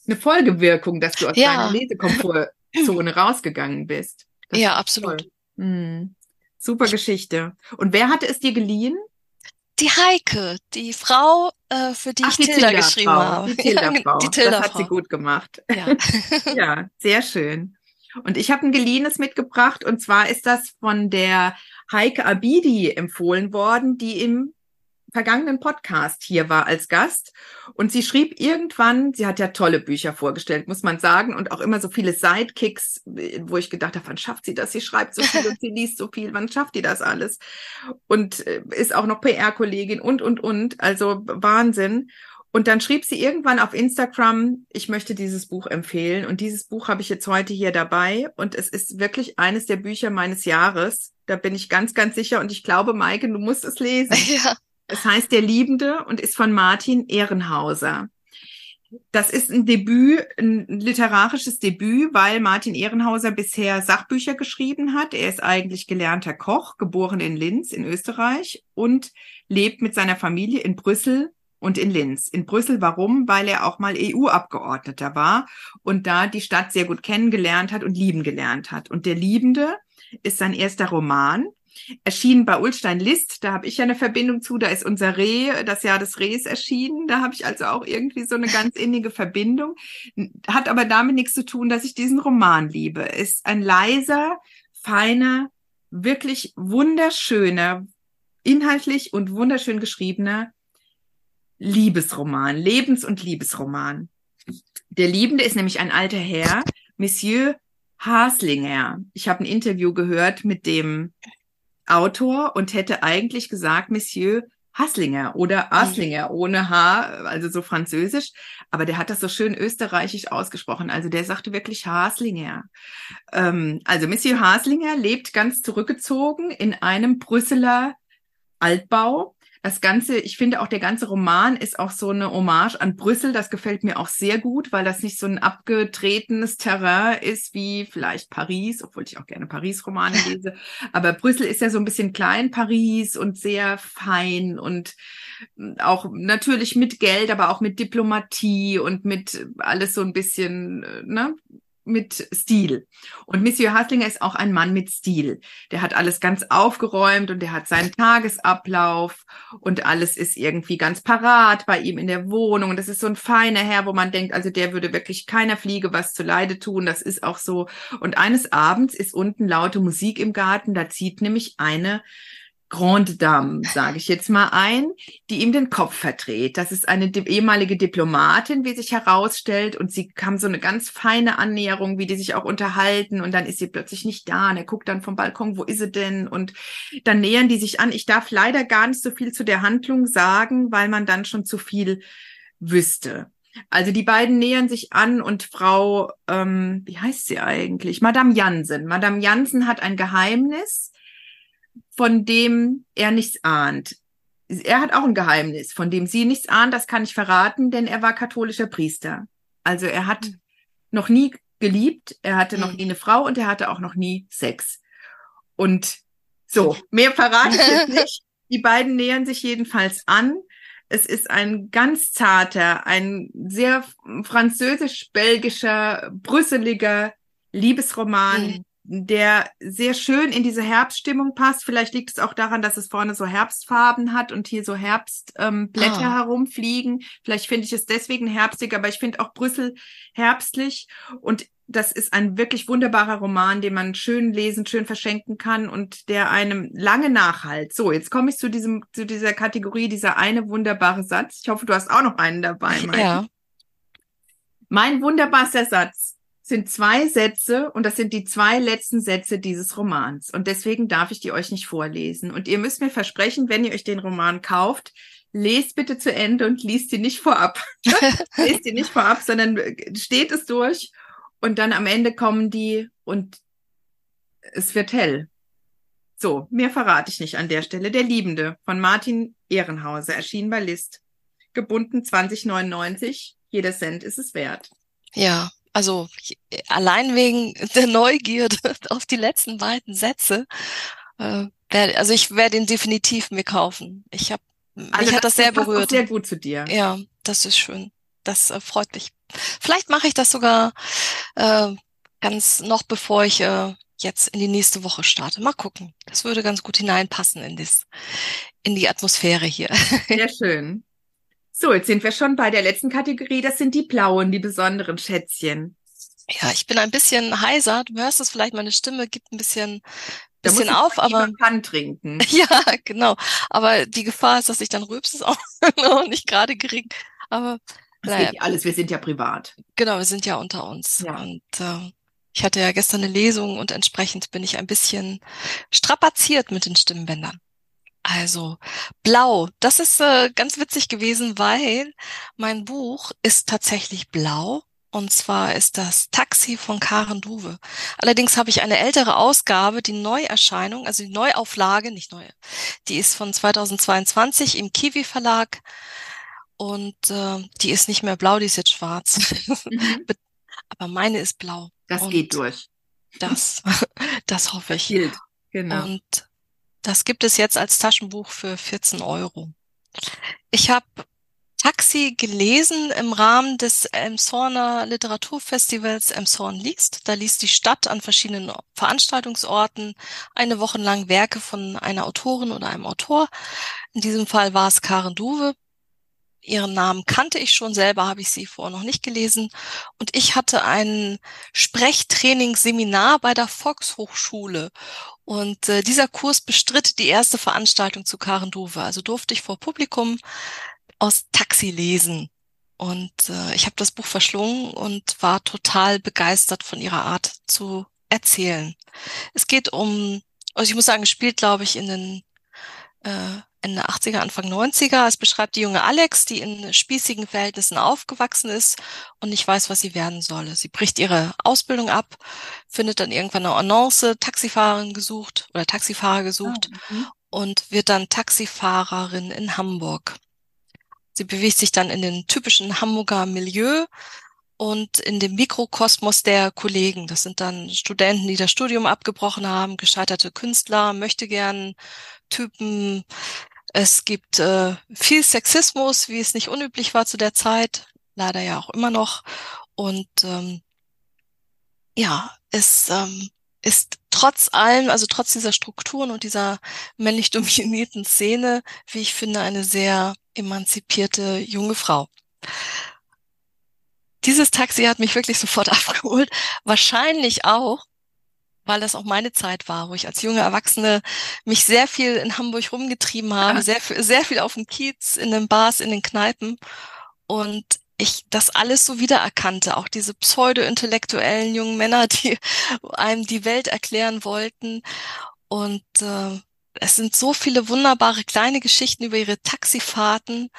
eine Folgewirkung, dass du aus ja. deiner Lesekomfortzone rausgegangen bist. Das ja, absolut. Hm. Super Geschichte. Und wer hatte es dir geliehen? Die Heike, die Frau, äh, für die Ach, ich die Tilda, Tilda geschrieben Frau. habe. Die Tilda-Frau. Die Tilda das hat sie gut gemacht. Ja, ja sehr schön. Und ich habe ein geliehenes mitgebracht und zwar ist das von der Heike Abidi empfohlen worden, die im vergangenen Podcast hier war als Gast und sie schrieb irgendwann, sie hat ja tolle Bücher vorgestellt, muss man sagen, und auch immer so viele Sidekicks, wo ich gedacht habe, wann schafft sie das? Sie schreibt so viel und sie liest so viel, wann schafft die das alles? Und äh, ist auch noch PR-Kollegin und, und, und, also Wahnsinn. Und dann schrieb sie irgendwann auf Instagram, ich möchte dieses Buch empfehlen. Und dieses Buch habe ich jetzt heute hier dabei. Und es ist wirklich eines der Bücher meines Jahres. Da bin ich ganz, ganz sicher. Und ich glaube, Maike, du musst es lesen. Ja. Es heißt Der Liebende und ist von Martin Ehrenhauser. Das ist ein Debüt, ein literarisches Debüt, weil Martin Ehrenhauser bisher Sachbücher geschrieben hat. Er ist eigentlich gelernter Koch, geboren in Linz in Österreich und lebt mit seiner Familie in Brüssel und in Linz. In Brüssel warum? Weil er auch mal EU-Abgeordneter war und da die Stadt sehr gut kennengelernt hat und lieben gelernt hat. Und der Liebende ist sein erster Roman erschienen bei Ulstein List. Da habe ich ja eine Verbindung zu. Da ist unser Reh, das Jahr des Rehs erschienen. Da habe ich also auch irgendwie so eine ganz innige Verbindung. Hat aber damit nichts zu tun, dass ich diesen Roman liebe. Ist ein leiser, feiner, wirklich wunderschöner, inhaltlich und wunderschön geschriebener Liebesroman, Lebens- und Liebesroman. Der Liebende ist nämlich ein alter Herr, Monsieur Haslinger. Ich habe ein Interview gehört mit dem Autor und hätte eigentlich gesagt Monsieur Haslinger oder mhm. Aslinger ohne H, also so französisch, aber der hat das so schön österreichisch ausgesprochen. Also der sagte wirklich Haslinger. Ähm, also Monsieur Haslinger lebt ganz zurückgezogen in einem Brüsseler Altbau das Ganze, ich finde auch der ganze Roman ist auch so eine Hommage an Brüssel. Das gefällt mir auch sehr gut, weil das nicht so ein abgetretenes Terrain ist wie vielleicht Paris, obwohl ich auch gerne Paris-Romane lese. Aber Brüssel ist ja so ein bisschen klein Paris und sehr fein und auch natürlich mit Geld, aber auch mit Diplomatie und mit alles so ein bisschen, äh, ne, mit Stil. Und Monsieur Haslinger ist auch ein Mann mit Stil. Der hat alles ganz aufgeräumt und der hat seinen Tagesablauf und alles ist irgendwie ganz parat bei ihm in der Wohnung. Und das ist so ein feiner Herr, wo man denkt, also der würde wirklich keiner Fliege was zu Leide tun. Das ist auch so. Und eines Abends ist unten laute Musik im Garten. Da zieht nämlich eine Grande Dame, sage ich jetzt mal ein, die ihm den Kopf verdreht. Das ist eine ehemalige Diplomatin, wie sich herausstellt, und sie kam so eine ganz feine Annäherung, wie die sich auch unterhalten, und dann ist sie plötzlich nicht da, und er guckt dann vom Balkon, wo ist sie denn? Und dann nähern die sich an. Ich darf leider gar nicht so viel zu der Handlung sagen, weil man dann schon zu viel wüsste. Also die beiden nähern sich an und Frau, ähm, wie heißt sie eigentlich? Madame Jansen. Madame Jansen hat ein Geheimnis von dem er nichts ahnt. Er hat auch ein Geheimnis, von dem sie nichts ahnt, das kann ich verraten, denn er war katholischer Priester. Also er hat mhm. noch nie geliebt, er hatte mhm. noch nie eine Frau und er hatte auch noch nie Sex. Und so, mehr verrate ich jetzt nicht. Die beiden nähern sich jedenfalls an Es ist ein ganz zarter, ein sehr französisch-belgischer, brüsseliger Liebesroman, mhm der sehr schön in diese Herbststimmung passt. Vielleicht liegt es auch daran, dass es vorne so Herbstfarben hat und hier so Herbstblätter ähm, ah. herumfliegen. Vielleicht finde ich es deswegen herbstig, aber ich finde auch Brüssel herbstlich. Und das ist ein wirklich wunderbarer Roman, den man schön lesen, schön verschenken kann und der einem lange nachhalt. So, jetzt komme ich zu diesem, zu dieser Kategorie, dieser eine wunderbare Satz. Ich hoffe, du hast auch noch einen dabei, Mike. Ja. Mein wunderbarster Satz sind zwei Sätze und das sind die zwei letzten Sätze dieses Romans. Und deswegen darf ich die euch nicht vorlesen. Und ihr müsst mir versprechen, wenn ihr euch den Roman kauft, lest bitte zu Ende und liest sie nicht vorab. lest sie nicht vorab, sondern steht es durch und dann am Ende kommen die und es wird hell. So, mehr verrate ich nicht an der Stelle. Der Liebende von Martin Ehrenhauser erschien bei List. Gebunden 2099. Jeder Cent ist es wert. Ja, also allein wegen der Neugierde auf die letzten beiden Sätze, äh, also ich werde ihn definitiv mir kaufen. Ich habe also mich hat das sehr berührt. Sehr gut zu dir. Ja, das ist schön. Das äh, freut mich. Vielleicht mache ich das sogar äh, ganz noch bevor ich äh, jetzt in die nächste Woche starte. Mal gucken. Das würde ganz gut hineinpassen in, das, in die Atmosphäre hier. Sehr schön. So, jetzt sind wir schon bei der letzten Kategorie. Das sind die blauen, die besonderen Schätzchen. Ja, ich bin ein bisschen heiser. Du hörst es vielleicht, meine Stimme gibt ein bisschen, bisschen auf, aber. Kann trinken. Ja, genau. Aber die Gefahr ist, dass ich dann rübs, ist auch noch nicht gerade gering. Aber das naja. geht alles. Wir sind ja privat. Genau, wir sind ja unter uns. Ja. Und äh, ich hatte ja gestern eine Lesung und entsprechend bin ich ein bisschen strapaziert mit den Stimmbändern. Also blau, das ist äh, ganz witzig gewesen, weil mein Buch ist tatsächlich blau. Und zwar ist das Taxi von Karen Duwe. Allerdings habe ich eine ältere Ausgabe, die Neuerscheinung, also die Neuauflage, nicht neue, die ist von 2022 im Kiwi Verlag und äh, die ist nicht mehr blau, die ist jetzt schwarz. Mhm. Aber meine ist blau. Das und geht durch. Das, das hoffe ich. Gilt. Genau. Und das gibt es jetzt als Taschenbuch für 14 Euro. Ich habe Taxi gelesen im Rahmen des Emshorner Literaturfestivals Emshorn liest. Da liest die Stadt an verschiedenen Veranstaltungsorten eine Woche lang Werke von einer Autorin oder einem Autor. In diesem Fall war es Karen Duwe. Ihren Namen kannte ich schon, selber habe ich sie vorher noch nicht gelesen. Und ich hatte ein Sprechtrainingsseminar bei der Volkshochschule. Und äh, dieser Kurs bestritt die erste Veranstaltung zu Karen Duwe. Also durfte ich vor Publikum aus Taxi lesen. Und äh, ich habe das Buch verschlungen und war total begeistert von ihrer Art zu erzählen. Es geht um, also ich muss sagen, es spielt, glaube ich, in den äh, Ende 80er, Anfang 90er. Es beschreibt die junge Alex, die in spießigen Verhältnissen aufgewachsen ist und nicht weiß, was sie werden solle. Sie bricht ihre Ausbildung ab, findet dann irgendwann eine Annonce, Taxifahrerin gesucht oder Taxifahrer gesucht oh, mhm. und wird dann Taxifahrerin in Hamburg. Sie bewegt sich dann in den typischen Hamburger Milieu und in dem Mikrokosmos der Kollegen. Das sind dann Studenten, die das Studium abgebrochen haben, gescheiterte Künstler, möchte gern Typen. Es gibt äh, viel Sexismus, wie es nicht unüblich war zu der Zeit, leider ja auch immer noch. Und ähm, ja, es ähm, ist trotz allem, also trotz dieser Strukturen und dieser männlich dominierten Szene, wie ich finde, eine sehr emanzipierte junge Frau. Dieses Taxi hat mich wirklich sofort abgeholt. Wahrscheinlich auch, weil das auch meine Zeit war, wo ich als junge Erwachsene mich sehr viel in Hamburg rumgetrieben habe, sehr, sehr viel auf dem Kiez, in den Bars, in den Kneipen. Und ich das alles so wiedererkannte, auch diese pseudo-intellektuellen jungen Männer, die einem die Welt erklären wollten. Und äh, es sind so viele wunderbare kleine Geschichten über ihre Taxifahrten,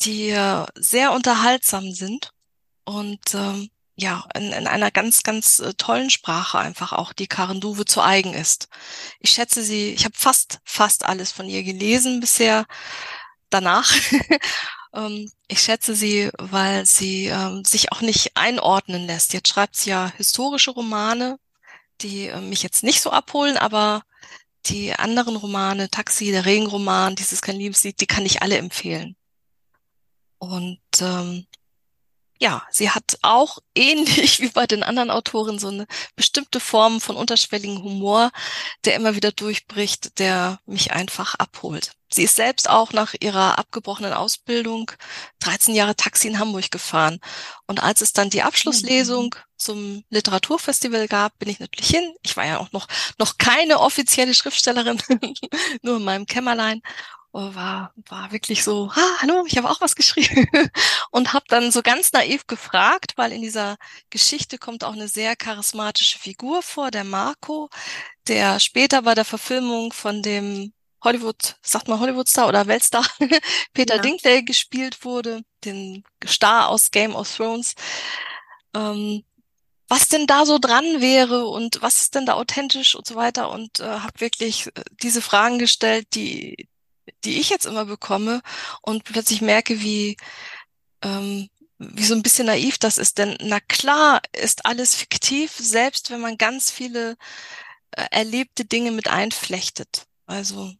die äh, sehr unterhaltsam sind und ähm, ja, in, in einer ganz, ganz äh, tollen Sprache einfach auch, die Karen Duwe zu eigen ist. Ich schätze sie, ich habe fast, fast alles von ihr gelesen bisher danach Ähm, ich schätze sie, weil sie ähm, sich auch nicht einordnen lässt. Jetzt schreibt sie ja historische Romane, die äh, mich jetzt nicht so abholen, aber die anderen Romane, Taxi, der Regenroman, dieses kein Liebeslied, die kann ich alle empfehlen. Und ähm, ja, sie hat auch ähnlich wie bei den anderen Autoren so eine bestimmte Form von unterschwelligen Humor, der immer wieder durchbricht, der mich einfach abholt. Sie ist selbst auch nach ihrer abgebrochenen Ausbildung 13 Jahre Taxi in Hamburg gefahren. Und als es dann die Abschlusslesung zum Literaturfestival gab, bin ich natürlich hin. Ich war ja auch noch, noch keine offizielle Schriftstellerin, nur in meinem Kämmerlein war, war wirklich so, ah, hallo, ich habe auch was geschrieben und habe dann so ganz naiv gefragt, weil in dieser Geschichte kommt auch eine sehr charismatische Figur vor, der Marco, der später bei der Verfilmung von dem Hollywood, sagt man Hollywood-Star oder Weltstar, Peter ja. Dinklage gespielt wurde, den Star aus Game of Thrones. Ähm, was denn da so dran wäre und was ist denn da authentisch und so weiter und äh, habe wirklich äh, diese Fragen gestellt, die die ich jetzt immer bekomme und plötzlich merke, wie, ähm, wie so ein bisschen naiv das ist. Denn na klar ist alles fiktiv, selbst wenn man ganz viele äh, erlebte Dinge mit einflechtet. Also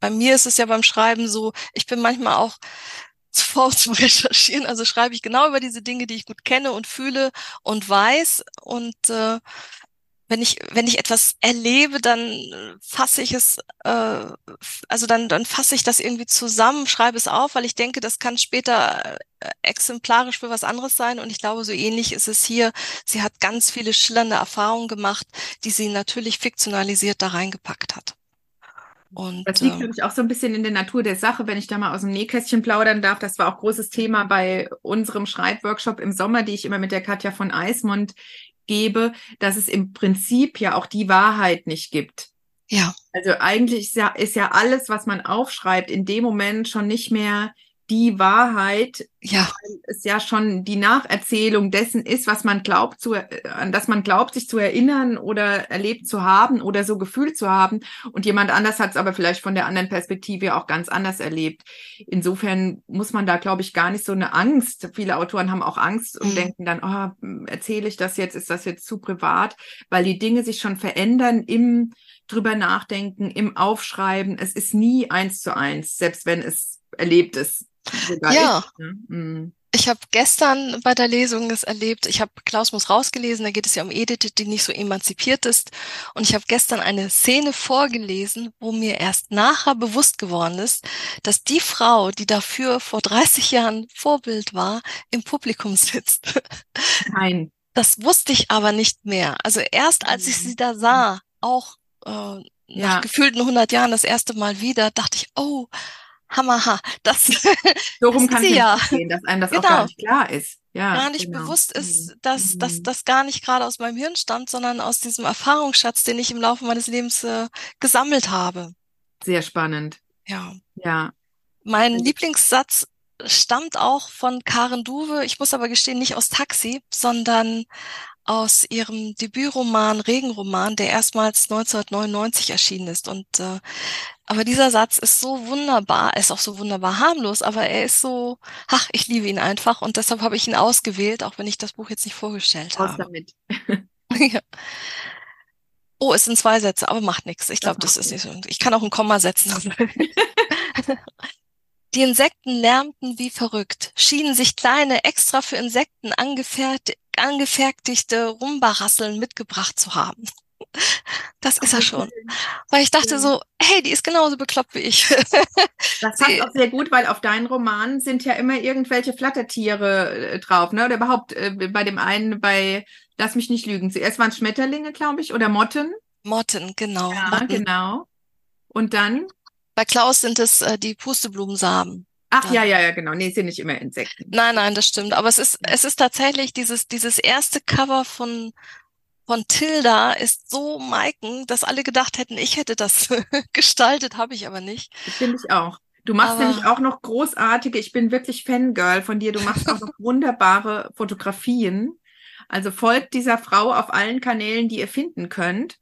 bei mir ist es ja beim Schreiben so, ich bin manchmal auch zu faul zum Recherchieren, also schreibe ich genau über diese Dinge, die ich gut kenne und fühle und weiß und äh, wenn ich, wenn ich etwas erlebe, dann fasse ich es, äh, also dann, dann fasse ich das irgendwie zusammen, schreibe es auf, weil ich denke, das kann später äh, exemplarisch für was anderes sein. Und ich glaube, so ähnlich ist es hier. Sie hat ganz viele schillernde Erfahrungen gemacht, die sie natürlich fiktionalisiert da reingepackt hat. Und, das liegt, äh, glaube ich, auch so ein bisschen in der Natur der Sache, wenn ich da mal aus dem Nähkästchen plaudern darf. Das war auch großes Thema bei unserem Schreibworkshop im Sommer, die ich immer mit der Katja von Eismond gebe, dass es im Prinzip ja auch die Wahrheit nicht gibt. Ja. Also eigentlich ist ja, ist ja alles, was man aufschreibt, in dem Moment schon nicht mehr die Wahrheit, ja. weil es ja schon die Nacherzählung dessen ist, was man glaubt zu, an das man glaubt, sich zu erinnern oder erlebt zu haben oder so gefühlt zu haben. Und jemand anders hat es aber vielleicht von der anderen Perspektive auch ganz anders erlebt. Insofern muss man da, glaube ich, gar nicht so eine Angst. Viele Autoren haben auch Angst und mhm. denken dann, oh, erzähle ich das jetzt, ist das jetzt zu privat, weil die Dinge sich schon verändern im drüber nachdenken, im Aufschreiben. Es ist nie eins zu eins, selbst wenn es erlebt ist. Sogar ja. Ich, ne? mhm. Ich habe gestern bei der Lesung es erlebt, ich habe Klaus muss rausgelesen, da geht es ja um Edith, die nicht so emanzipiert ist. Und ich habe gestern eine Szene vorgelesen, wo mir erst nachher bewusst geworden ist, dass die Frau, die dafür vor 30 Jahren Vorbild war, im Publikum sitzt. Nein. Das wusste ich aber nicht mehr. Also erst als ich sie da sah, auch äh, nach ja. gefühlten 100 Jahren das erste Mal wieder, dachte ich, oh, Hammerha. Das, so rum kann es ja gehen, dass einem das genau. auch gar nicht klar ist. Ja, gar nicht genau. bewusst ist, mhm. dass, mhm. dass das gar nicht gerade aus meinem Hirn stammt, sondern aus diesem Erfahrungsschatz, den ich im Laufe meines Lebens äh, gesammelt habe. Sehr spannend. Ja. Ja. Mein Lieblingssatz stammt auch von Karen Duwe. Ich muss aber gestehen, nicht aus Taxi, sondern aus ihrem Debütroman Regenroman, der erstmals 1999 erschienen ist. Und äh, aber dieser Satz ist so wunderbar, er ist auch so wunderbar harmlos, aber er ist so, ach, ich liebe ihn einfach und deshalb habe ich ihn ausgewählt, auch wenn ich das Buch jetzt nicht vorgestellt Aus habe. damit. ja. Oh, es sind zwei Sätze, aber macht nichts. Ich glaube, das, das ist nicht so. Ich kann auch ein Komma setzen. Die Insekten lärmten wie verrückt, schienen sich kleine, extra für Insekten angefertigt, angefertigte Rumbarasseln mitgebracht zu haben. Das ist er schon. Weil ich dachte so, hey, die ist genauso bekloppt wie ich. Das passt auch sehr gut, weil auf deinen Romanen sind ja immer irgendwelche Flattertiere äh, drauf, ne? Oder überhaupt äh, bei dem einen, bei Lass mich nicht lügen. Zuerst waren Schmetterlinge, glaube ich, oder Motten. Motten, genau. Ja, Motten. genau. Und dann? Bei Klaus sind es äh, die Pusteblumensamen. Ach ja, ja, ja, genau. Nee, sind nicht immer Insekten. Nein, nein, das stimmt. Aber es ist, es ist tatsächlich dieses, dieses erste Cover von, von Tilda ist so Maiken, dass alle gedacht hätten, ich hätte das gestaltet, habe ich aber nicht. Finde ich auch. Du machst aber nämlich auch noch großartige, ich bin wirklich Fangirl von dir, du machst auch noch wunderbare Fotografien. Also folgt dieser Frau auf allen Kanälen, die ihr finden könnt.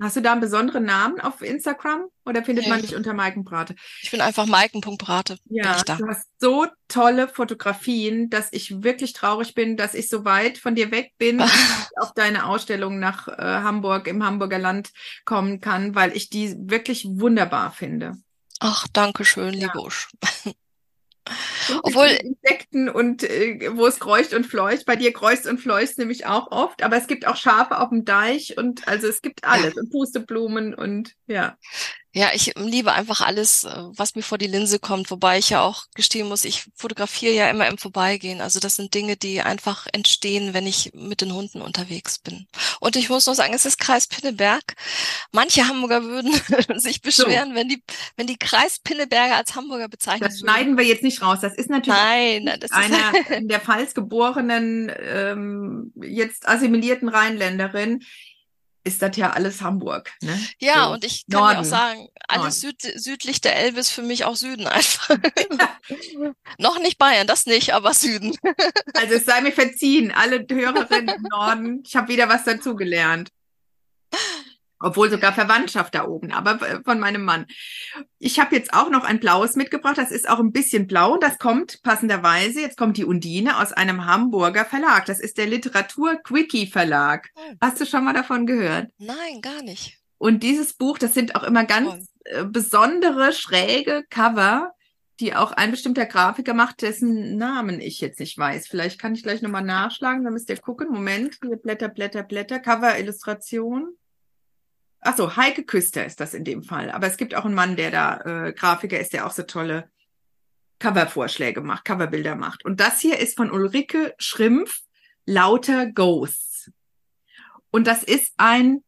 Hast du da einen besonderen Namen auf Instagram oder findet nee. man dich unter Maikenbrate? Ich bin einfach maiken.brate. Ja, du hast so tolle Fotografien, dass ich wirklich traurig bin, dass ich so weit von dir weg bin und auf deine Ausstellung nach äh, Hamburg im Hamburger Land kommen kann, weil ich die wirklich wunderbar finde. Ach, danke schön, ja. liebe Usch. Obwohl Insekten und äh, wo es kreucht und fleucht. Bei dir kreucht und fleucht nämlich auch oft, aber es gibt auch Schafe auf dem Deich und also es gibt alles ja. und Pusteblumen und ja. Ja, ich liebe einfach alles, äh, was mir vor die Linse kommt, wobei ich ja auch gestehen muss, ich fotografiere ja immer im Vorbeigehen. Also das sind Dinge, die einfach entstehen, wenn ich mit den Hunden unterwegs bin. Und ich muss noch sagen, es ist Kreis Pinneberg. Manche Hamburger würden sich beschweren, so. wenn die, wenn die Kreis Pinneberger als Hamburger bezeichnet Das schneiden wir jetzt nicht raus. Das ist natürlich Nein, das einer in der Pfalz geborenen, ähm, jetzt assimilierten Rheinländerin ist das ja alles Hamburg. Ne? Ja, so. und ich kann Norden. auch sagen, alles süd, südlich der Elbe ist für mich auch Süden einfach. Ja. Noch nicht Bayern, das nicht, aber Süden. also es sei mir verziehen, alle Hörerinnen im Norden, ich habe wieder was dazugelernt. Obwohl sogar Verwandtschaft da oben, aber äh, von meinem Mann. Ich habe jetzt auch noch ein blaues mitgebracht. Das ist auch ein bisschen blau. Das kommt passenderweise, jetzt kommt die Undine aus einem Hamburger Verlag. Das ist der Literatur Quickie Verlag. Oh. Hast du schon mal davon gehört? Nein, gar nicht. Und dieses Buch, das sind auch immer ganz oh. besondere, schräge Cover, die auch ein bestimmter Grafiker macht, dessen Namen ich jetzt nicht weiß. Vielleicht kann ich gleich nochmal nachschlagen, dann müsst ihr gucken. Moment, Blätter, Blätter, Blätter, Cover, Illustration. Ach so, Heike Küster ist das in dem Fall. Aber es gibt auch einen Mann, der da äh, Grafiker ist, der auch so tolle Covervorschläge macht, Coverbilder macht. Und das hier ist von Ulrike Schrimpf, Lauter Ghosts. Und das ist ein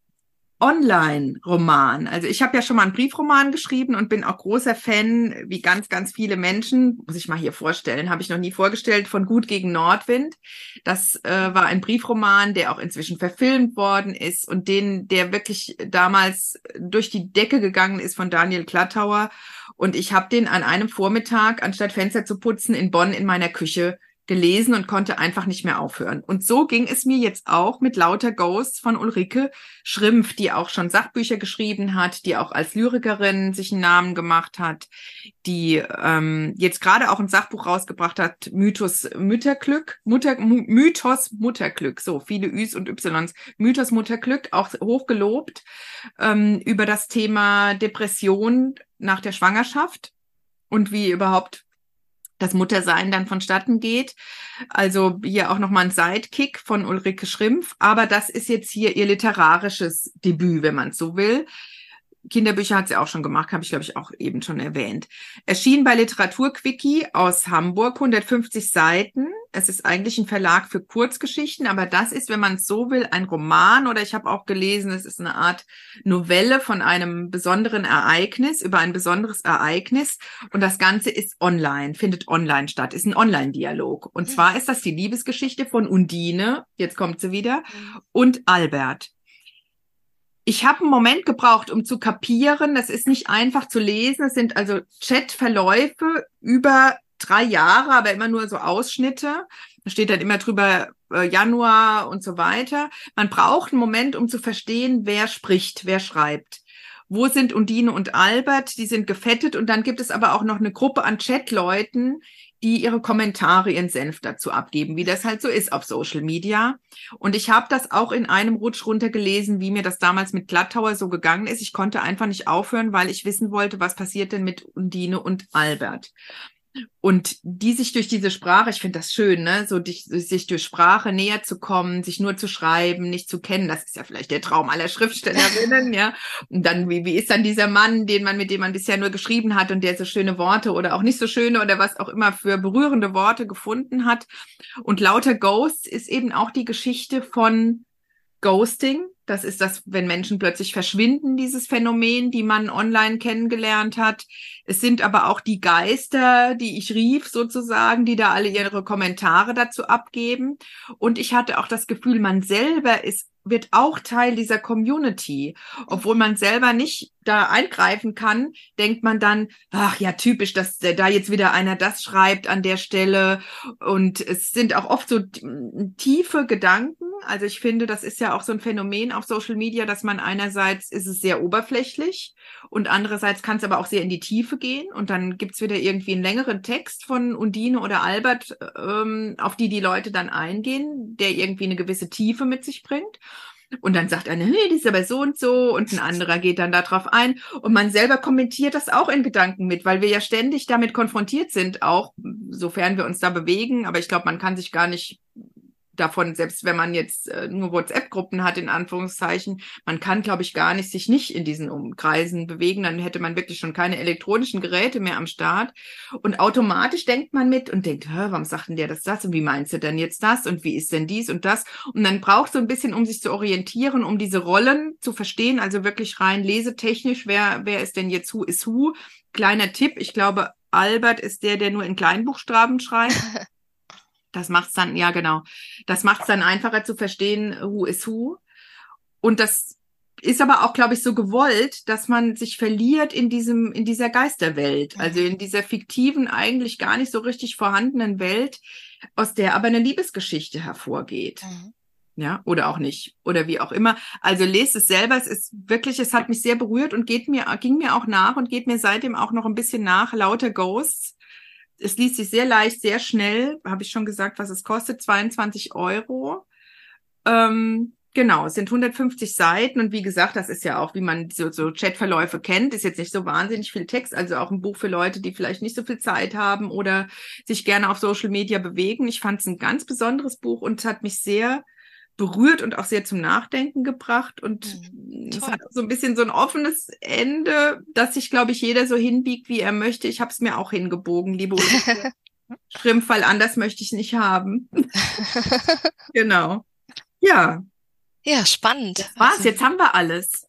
Online-Roman. Also ich habe ja schon mal einen Briefroman geschrieben und bin auch großer Fan, wie ganz, ganz viele Menschen, muss ich mal hier vorstellen, habe ich noch nie vorgestellt, von Gut gegen Nordwind. Das äh, war ein Briefroman, der auch inzwischen verfilmt worden ist und den, der wirklich damals durch die Decke gegangen ist von Daniel Klattauer. Und ich habe den an einem Vormittag, anstatt Fenster zu putzen, in Bonn in meiner Küche gelesen und konnte einfach nicht mehr aufhören. Und so ging es mir jetzt auch mit Lauter Ghosts von Ulrike Schrimpf, die auch schon Sachbücher geschrieben hat, die auch als Lyrikerin sich einen Namen gemacht hat, die ähm, jetzt gerade auch ein Sachbuch rausgebracht hat, Mythos Mütterglück, Mutter, Mythos Mutterglück, so viele Üs und Ys, Mythos Mutterglück, auch hochgelobt, ähm, über das Thema Depression nach der Schwangerschaft und wie überhaupt das Muttersein dann vonstatten geht. Also hier auch nochmal ein Sidekick von Ulrike Schrimpf. Aber das ist jetzt hier ihr literarisches Debüt, wenn man so will. Kinderbücher hat sie auch schon gemacht, habe ich glaube ich auch eben schon erwähnt. Erschien bei Literaturquickie aus Hamburg, 150 Seiten. Es ist eigentlich ein Verlag für Kurzgeschichten, aber das ist, wenn man es so will, ein Roman oder ich habe auch gelesen, es ist eine Art Novelle von einem besonderen Ereignis, über ein besonderes Ereignis und das Ganze ist online, findet online statt, ist ein Online-Dialog. Und mhm. zwar ist das die Liebesgeschichte von Undine, jetzt kommt sie wieder, mhm. und Albert ich habe einen Moment gebraucht, um zu kapieren. Das ist nicht einfach zu lesen. Es sind also Chatverläufe über drei Jahre, aber immer nur so Ausschnitte. Da steht dann immer drüber äh, Januar und so weiter. Man braucht einen Moment, um zu verstehen, wer spricht, wer schreibt. Wo sind Undine und Albert? Die sind gefettet und dann gibt es aber auch noch eine Gruppe an Chatleuten, die ihre Kommentare, ihren Senf dazu abgeben, wie das halt so ist auf Social Media. Und ich habe das auch in einem Rutsch runtergelesen, wie mir das damals mit Glattauer so gegangen ist. Ich konnte einfach nicht aufhören, weil ich wissen wollte, was passiert denn mit Undine und Albert. Und die sich durch diese Sprache, ich finde das schön, ne, so dich, sich durch Sprache näher zu kommen, sich nur zu schreiben, nicht zu kennen, das ist ja vielleicht der Traum aller Schriftstellerinnen, ja. Und dann, wie, wie ist dann dieser Mann, den man, mit dem man bisher nur geschrieben hat und der so schöne Worte oder auch nicht so schöne oder was auch immer für berührende Worte gefunden hat. Und lauter Ghosts ist eben auch die Geschichte von Ghosting, das ist das, wenn Menschen plötzlich verschwinden, dieses Phänomen, die man online kennengelernt hat. Es sind aber auch die Geister, die ich rief sozusagen, die da alle ihre Kommentare dazu abgeben. Und ich hatte auch das Gefühl, man selber ist wird auch Teil dieser Community. Obwohl man selber nicht da eingreifen kann, denkt man dann, ach ja, typisch, dass da jetzt wieder einer das schreibt an der Stelle. Und es sind auch oft so tiefe Gedanken. Also ich finde, das ist ja auch so ein Phänomen auf Social Media, dass man einerseits ist es sehr oberflächlich und andererseits kann es aber auch sehr in die Tiefe gehen. Und dann gibt's wieder irgendwie einen längeren Text von Undine oder Albert, ähm, auf die die Leute dann eingehen, der irgendwie eine gewisse Tiefe mit sich bringt. Und dann sagt einer, nee, die ist aber so und so und ein anderer geht dann darauf ein und man selber kommentiert das auch in Gedanken mit, weil wir ja ständig damit konfrontiert sind, auch sofern wir uns da bewegen. Aber ich glaube, man kann sich gar nicht davon, selbst wenn man jetzt äh, nur WhatsApp-Gruppen hat, in Anführungszeichen, man kann, glaube ich, gar nicht sich nicht in diesen Umkreisen bewegen, dann hätte man wirklich schon keine elektronischen Geräte mehr am Start. Und automatisch denkt man mit und denkt, Hä, warum sagt denn der das das und wie meinst du denn jetzt das und wie ist denn dies und das? Und dann braucht so ein bisschen, um sich zu orientieren, um diese Rollen zu verstehen, also wirklich rein lesetechnisch, wer, wer ist denn jetzt Who is Who? Kleiner Tipp, ich glaube, Albert ist der, der nur in Kleinbuchstaben schreibt. Das macht's dann, ja genau, das macht's dann einfacher zu verstehen, who is who. Und das ist aber auch, glaube ich, so gewollt, dass man sich verliert in diesem, in dieser Geisterwelt, also in dieser fiktiven, eigentlich gar nicht so richtig vorhandenen Welt, aus der aber eine Liebesgeschichte hervorgeht. Mhm. Ja, oder auch nicht. Oder wie auch immer. Also lest es selber. Es ist wirklich, es hat mich sehr berührt und geht mir, ging mir auch nach und geht mir seitdem auch noch ein bisschen nach. Lauter Ghosts es liest sich sehr leicht, sehr schnell. Habe ich schon gesagt, was es kostet? 22 Euro. Ähm, genau, es sind 150 Seiten und wie gesagt, das ist ja auch, wie man so, so Chatverläufe kennt, ist jetzt nicht so wahnsinnig viel Text, also auch ein Buch für Leute, die vielleicht nicht so viel Zeit haben oder sich gerne auf Social Media bewegen. Ich fand es ein ganz besonderes Buch und hat mich sehr berührt und auch sehr zum Nachdenken gebracht. Und mhm, es hat so ein bisschen so ein offenes Ende, dass sich, glaube ich, jeder so hinbiegt, wie er möchte. Ich habe es mir auch hingebogen, liebe Schrimp, weil anders möchte ich nicht haben. genau. Ja. Ja, spannend. Das war's, also, jetzt haben wir alles.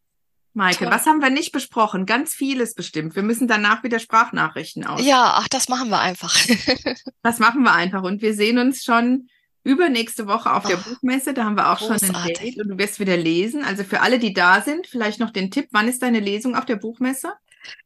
Maike, toll. was haben wir nicht besprochen? Ganz vieles bestimmt. Wir müssen danach wieder Sprachnachrichten aus. Ja, ach, das machen wir einfach. das machen wir einfach. Und wir sehen uns schon übernächste Woche auf der oh, Buchmesse. Da haben wir auch großartig. schon ein Date und du wirst wieder lesen. Also für alle, die da sind, vielleicht noch den Tipp, wann ist deine Lesung auf der Buchmesse?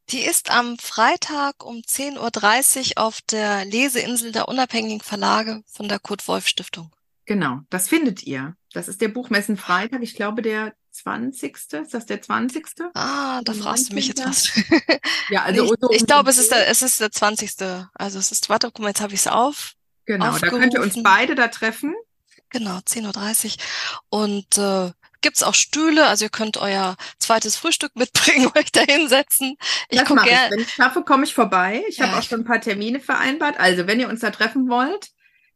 Die ist am Freitag um 10.30 Uhr auf der Leseinsel der unabhängigen Verlage von der Kurt Wolf Stiftung. Genau, das findet ihr. Das ist der Buchmessen Freitag. Ich glaube, der 20. Ist das der 20.? Ah, da fragst du mich jetzt was. ja, also ich, ich glaube, es ist der, es ist der 20. Also es ist, warte, guck mal, jetzt habe ich es auf. Genau, da könnt ihr uns beide da treffen. Genau, 10.30 Uhr. Und äh, gibt's auch Stühle, also ihr könnt euer zweites Frühstück mitbringen, euch da hinsetzen. Ich das mache ich. Wenn ich schaffe, komme ich vorbei. Ich ja. habe auch schon ein paar Termine vereinbart. Also, wenn ihr uns da treffen wollt,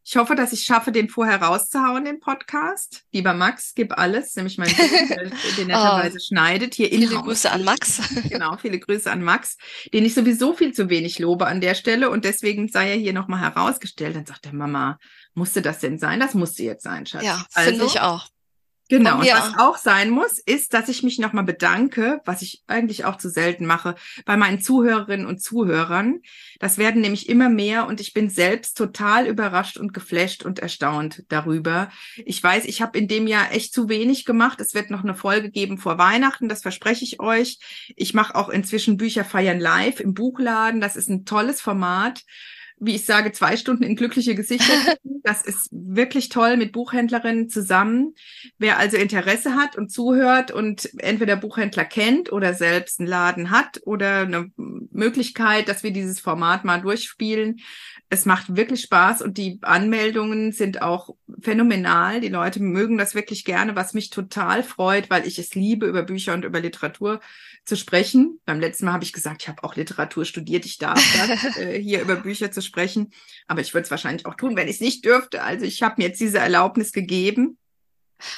ich hoffe, dass ich schaffe, den vorher rauszuhauen, den Podcast. Lieber Max, gib alles, nämlich mein Sohn, der den netterweise oh, schneidet. Hier viele Grüße an Max. genau, viele Grüße an Max, den ich sowieso viel zu wenig lobe an der Stelle und deswegen sei er hier nochmal herausgestellt. Dann sagt der Mama, musste das denn sein? Das musste jetzt sein, Schatz. Ja, also, finde ich auch. Genau. Und was auch sein muss, ist, dass ich mich nochmal bedanke, was ich eigentlich auch zu selten mache, bei meinen Zuhörerinnen und Zuhörern. Das werden nämlich immer mehr und ich bin selbst total überrascht und geflasht und erstaunt darüber. Ich weiß, ich habe in dem Jahr echt zu wenig gemacht. Es wird noch eine Folge geben vor Weihnachten, das verspreche ich euch. Ich mache auch inzwischen Bücher feiern live im Buchladen. Das ist ein tolles Format wie ich sage, zwei Stunden in glückliche Gesichter. Das ist wirklich toll mit Buchhändlerinnen zusammen. Wer also Interesse hat und zuhört und entweder Buchhändler kennt oder selbst einen Laden hat oder eine Möglichkeit, dass wir dieses Format mal durchspielen, es macht wirklich Spaß und die Anmeldungen sind auch phänomenal. Die Leute mögen das wirklich gerne, was mich total freut, weil ich es liebe, über Bücher und über Literatur zu sprechen. Beim letzten Mal habe ich gesagt, ich habe auch Literatur studiert, ich darf das, äh, hier über Bücher zu sprechen. Aber ich würde es wahrscheinlich auch tun, wenn ich es nicht dürfte. Also ich habe mir jetzt diese Erlaubnis gegeben.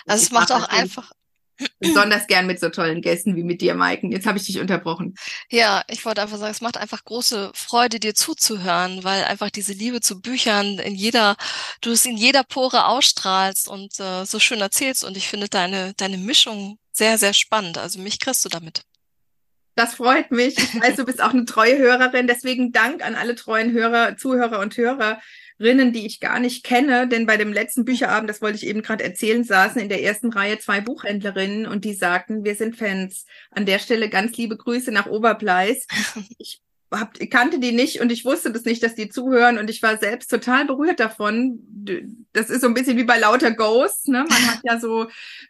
Also es macht auch einfach, besonders gern mit so tollen Gästen wie mit dir, Maiken. Jetzt habe ich dich unterbrochen. Ja, ich wollte einfach sagen, es macht einfach große Freude, dir zuzuhören, weil einfach diese Liebe zu Büchern in jeder, du es in jeder Pore ausstrahlst und äh, so schön erzählst. Und ich finde deine, deine Mischung sehr, sehr spannend. Also mich kriegst du damit. Das freut mich. Ich weiß, du bist auch eine treue Hörerin. Deswegen Dank an alle treuen Hörer, Zuhörer und Hörer, Rinnen, die ich gar nicht kenne, denn bei dem letzten Bücherabend, das wollte ich eben gerade erzählen, saßen in der ersten Reihe zwei Buchhändlerinnen und die sagten, wir sind Fans. An der Stelle ganz liebe Grüße nach Oberbleis. Ich hab, kannte die nicht und ich wusste das nicht, dass die zuhören und ich war selbst total berührt davon. Das ist so ein bisschen wie bei lauter Ghosts, ne? Man hat ja so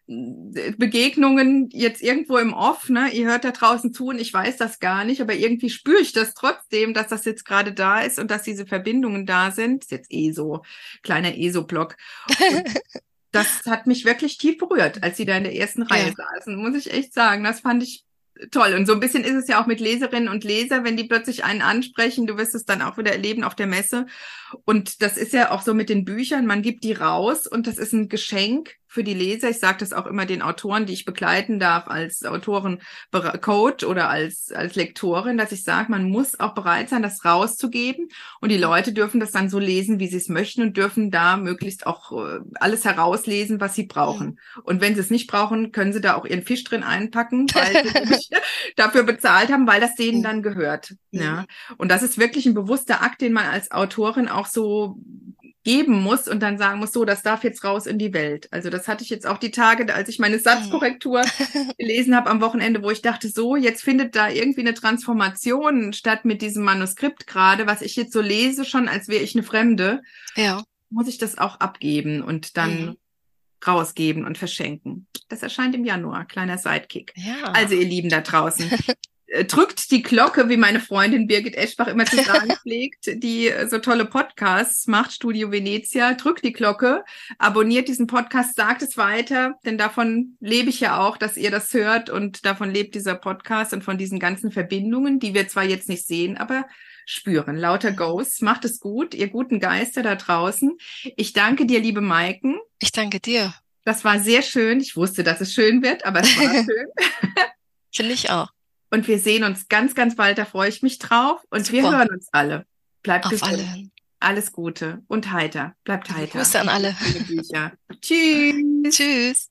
äh, Begegnungen jetzt irgendwo im Off, ne? Ihr hört da draußen zu und ich weiß das gar nicht, aber irgendwie spüre ich das trotzdem, dass das jetzt gerade da ist und dass diese Verbindungen da sind. Ist jetzt eh so kleiner ESO-Block. das hat mich wirklich tief berührt, als sie da in der ersten Reihe ja. saßen, muss ich echt sagen. Das fand ich toll. Und so ein bisschen ist es ja auch mit Leserinnen und Leser, wenn die plötzlich einen ansprechen, du wirst es dann auch wieder erleben auf der Messe. Und das ist ja auch so mit den Büchern, man gibt die raus und das ist ein Geschenk für die Leser. Ich sage das auch immer den Autoren, die ich begleiten darf als Autorencoach oder als, als Lektorin, dass ich sage, man muss auch bereit sein, das rauszugeben. Und die Leute dürfen das dann so lesen, wie sie es möchten und dürfen da möglichst auch äh, alles herauslesen, was sie brauchen. Und wenn sie es nicht brauchen, können sie da auch ihren Fisch drin einpacken, weil sie dafür bezahlt haben, weil das denen dann gehört. Ja. Und das ist wirklich ein bewusster Akt, den man als Autorin auch so geben muss und dann sagen muss, so, das darf jetzt raus in die Welt. Also das hatte ich jetzt auch die Tage, als ich meine Satzkorrektur gelesen habe am Wochenende, wo ich dachte, so, jetzt findet da irgendwie eine Transformation statt mit diesem Manuskript gerade, was ich jetzt so lese, schon als wäre ich eine Fremde. Ja. Muss ich das auch abgeben und dann mhm. rausgeben und verschenken. Das erscheint im Januar, kleiner Sidekick. Ja. Also ihr Lieben da draußen, drückt die Glocke, wie meine Freundin Birgit Eschbach immer zu sagen pflegt, die äh, so tolle Podcasts macht, Studio Venezia, drückt die Glocke, abonniert diesen Podcast, sagt es weiter, denn davon lebe ich ja auch, dass ihr das hört und davon lebt dieser Podcast und von diesen ganzen Verbindungen, die wir zwar jetzt nicht sehen, aber spüren. Lauter Ghosts, macht es gut, ihr guten Geister da draußen. Ich danke dir, liebe Maiken. Ich danke dir. Das war sehr schön. Ich wusste, dass es schön wird, aber es war schön. Finde ich auch. Und wir sehen uns ganz, ganz bald. Da freue ich mich drauf. Und Super. wir hören uns alle. Bleibt gesund. Alle. Alles Gute und heiter. Bleibt heiter. Grüße an alle. Tschüss. Tschüss.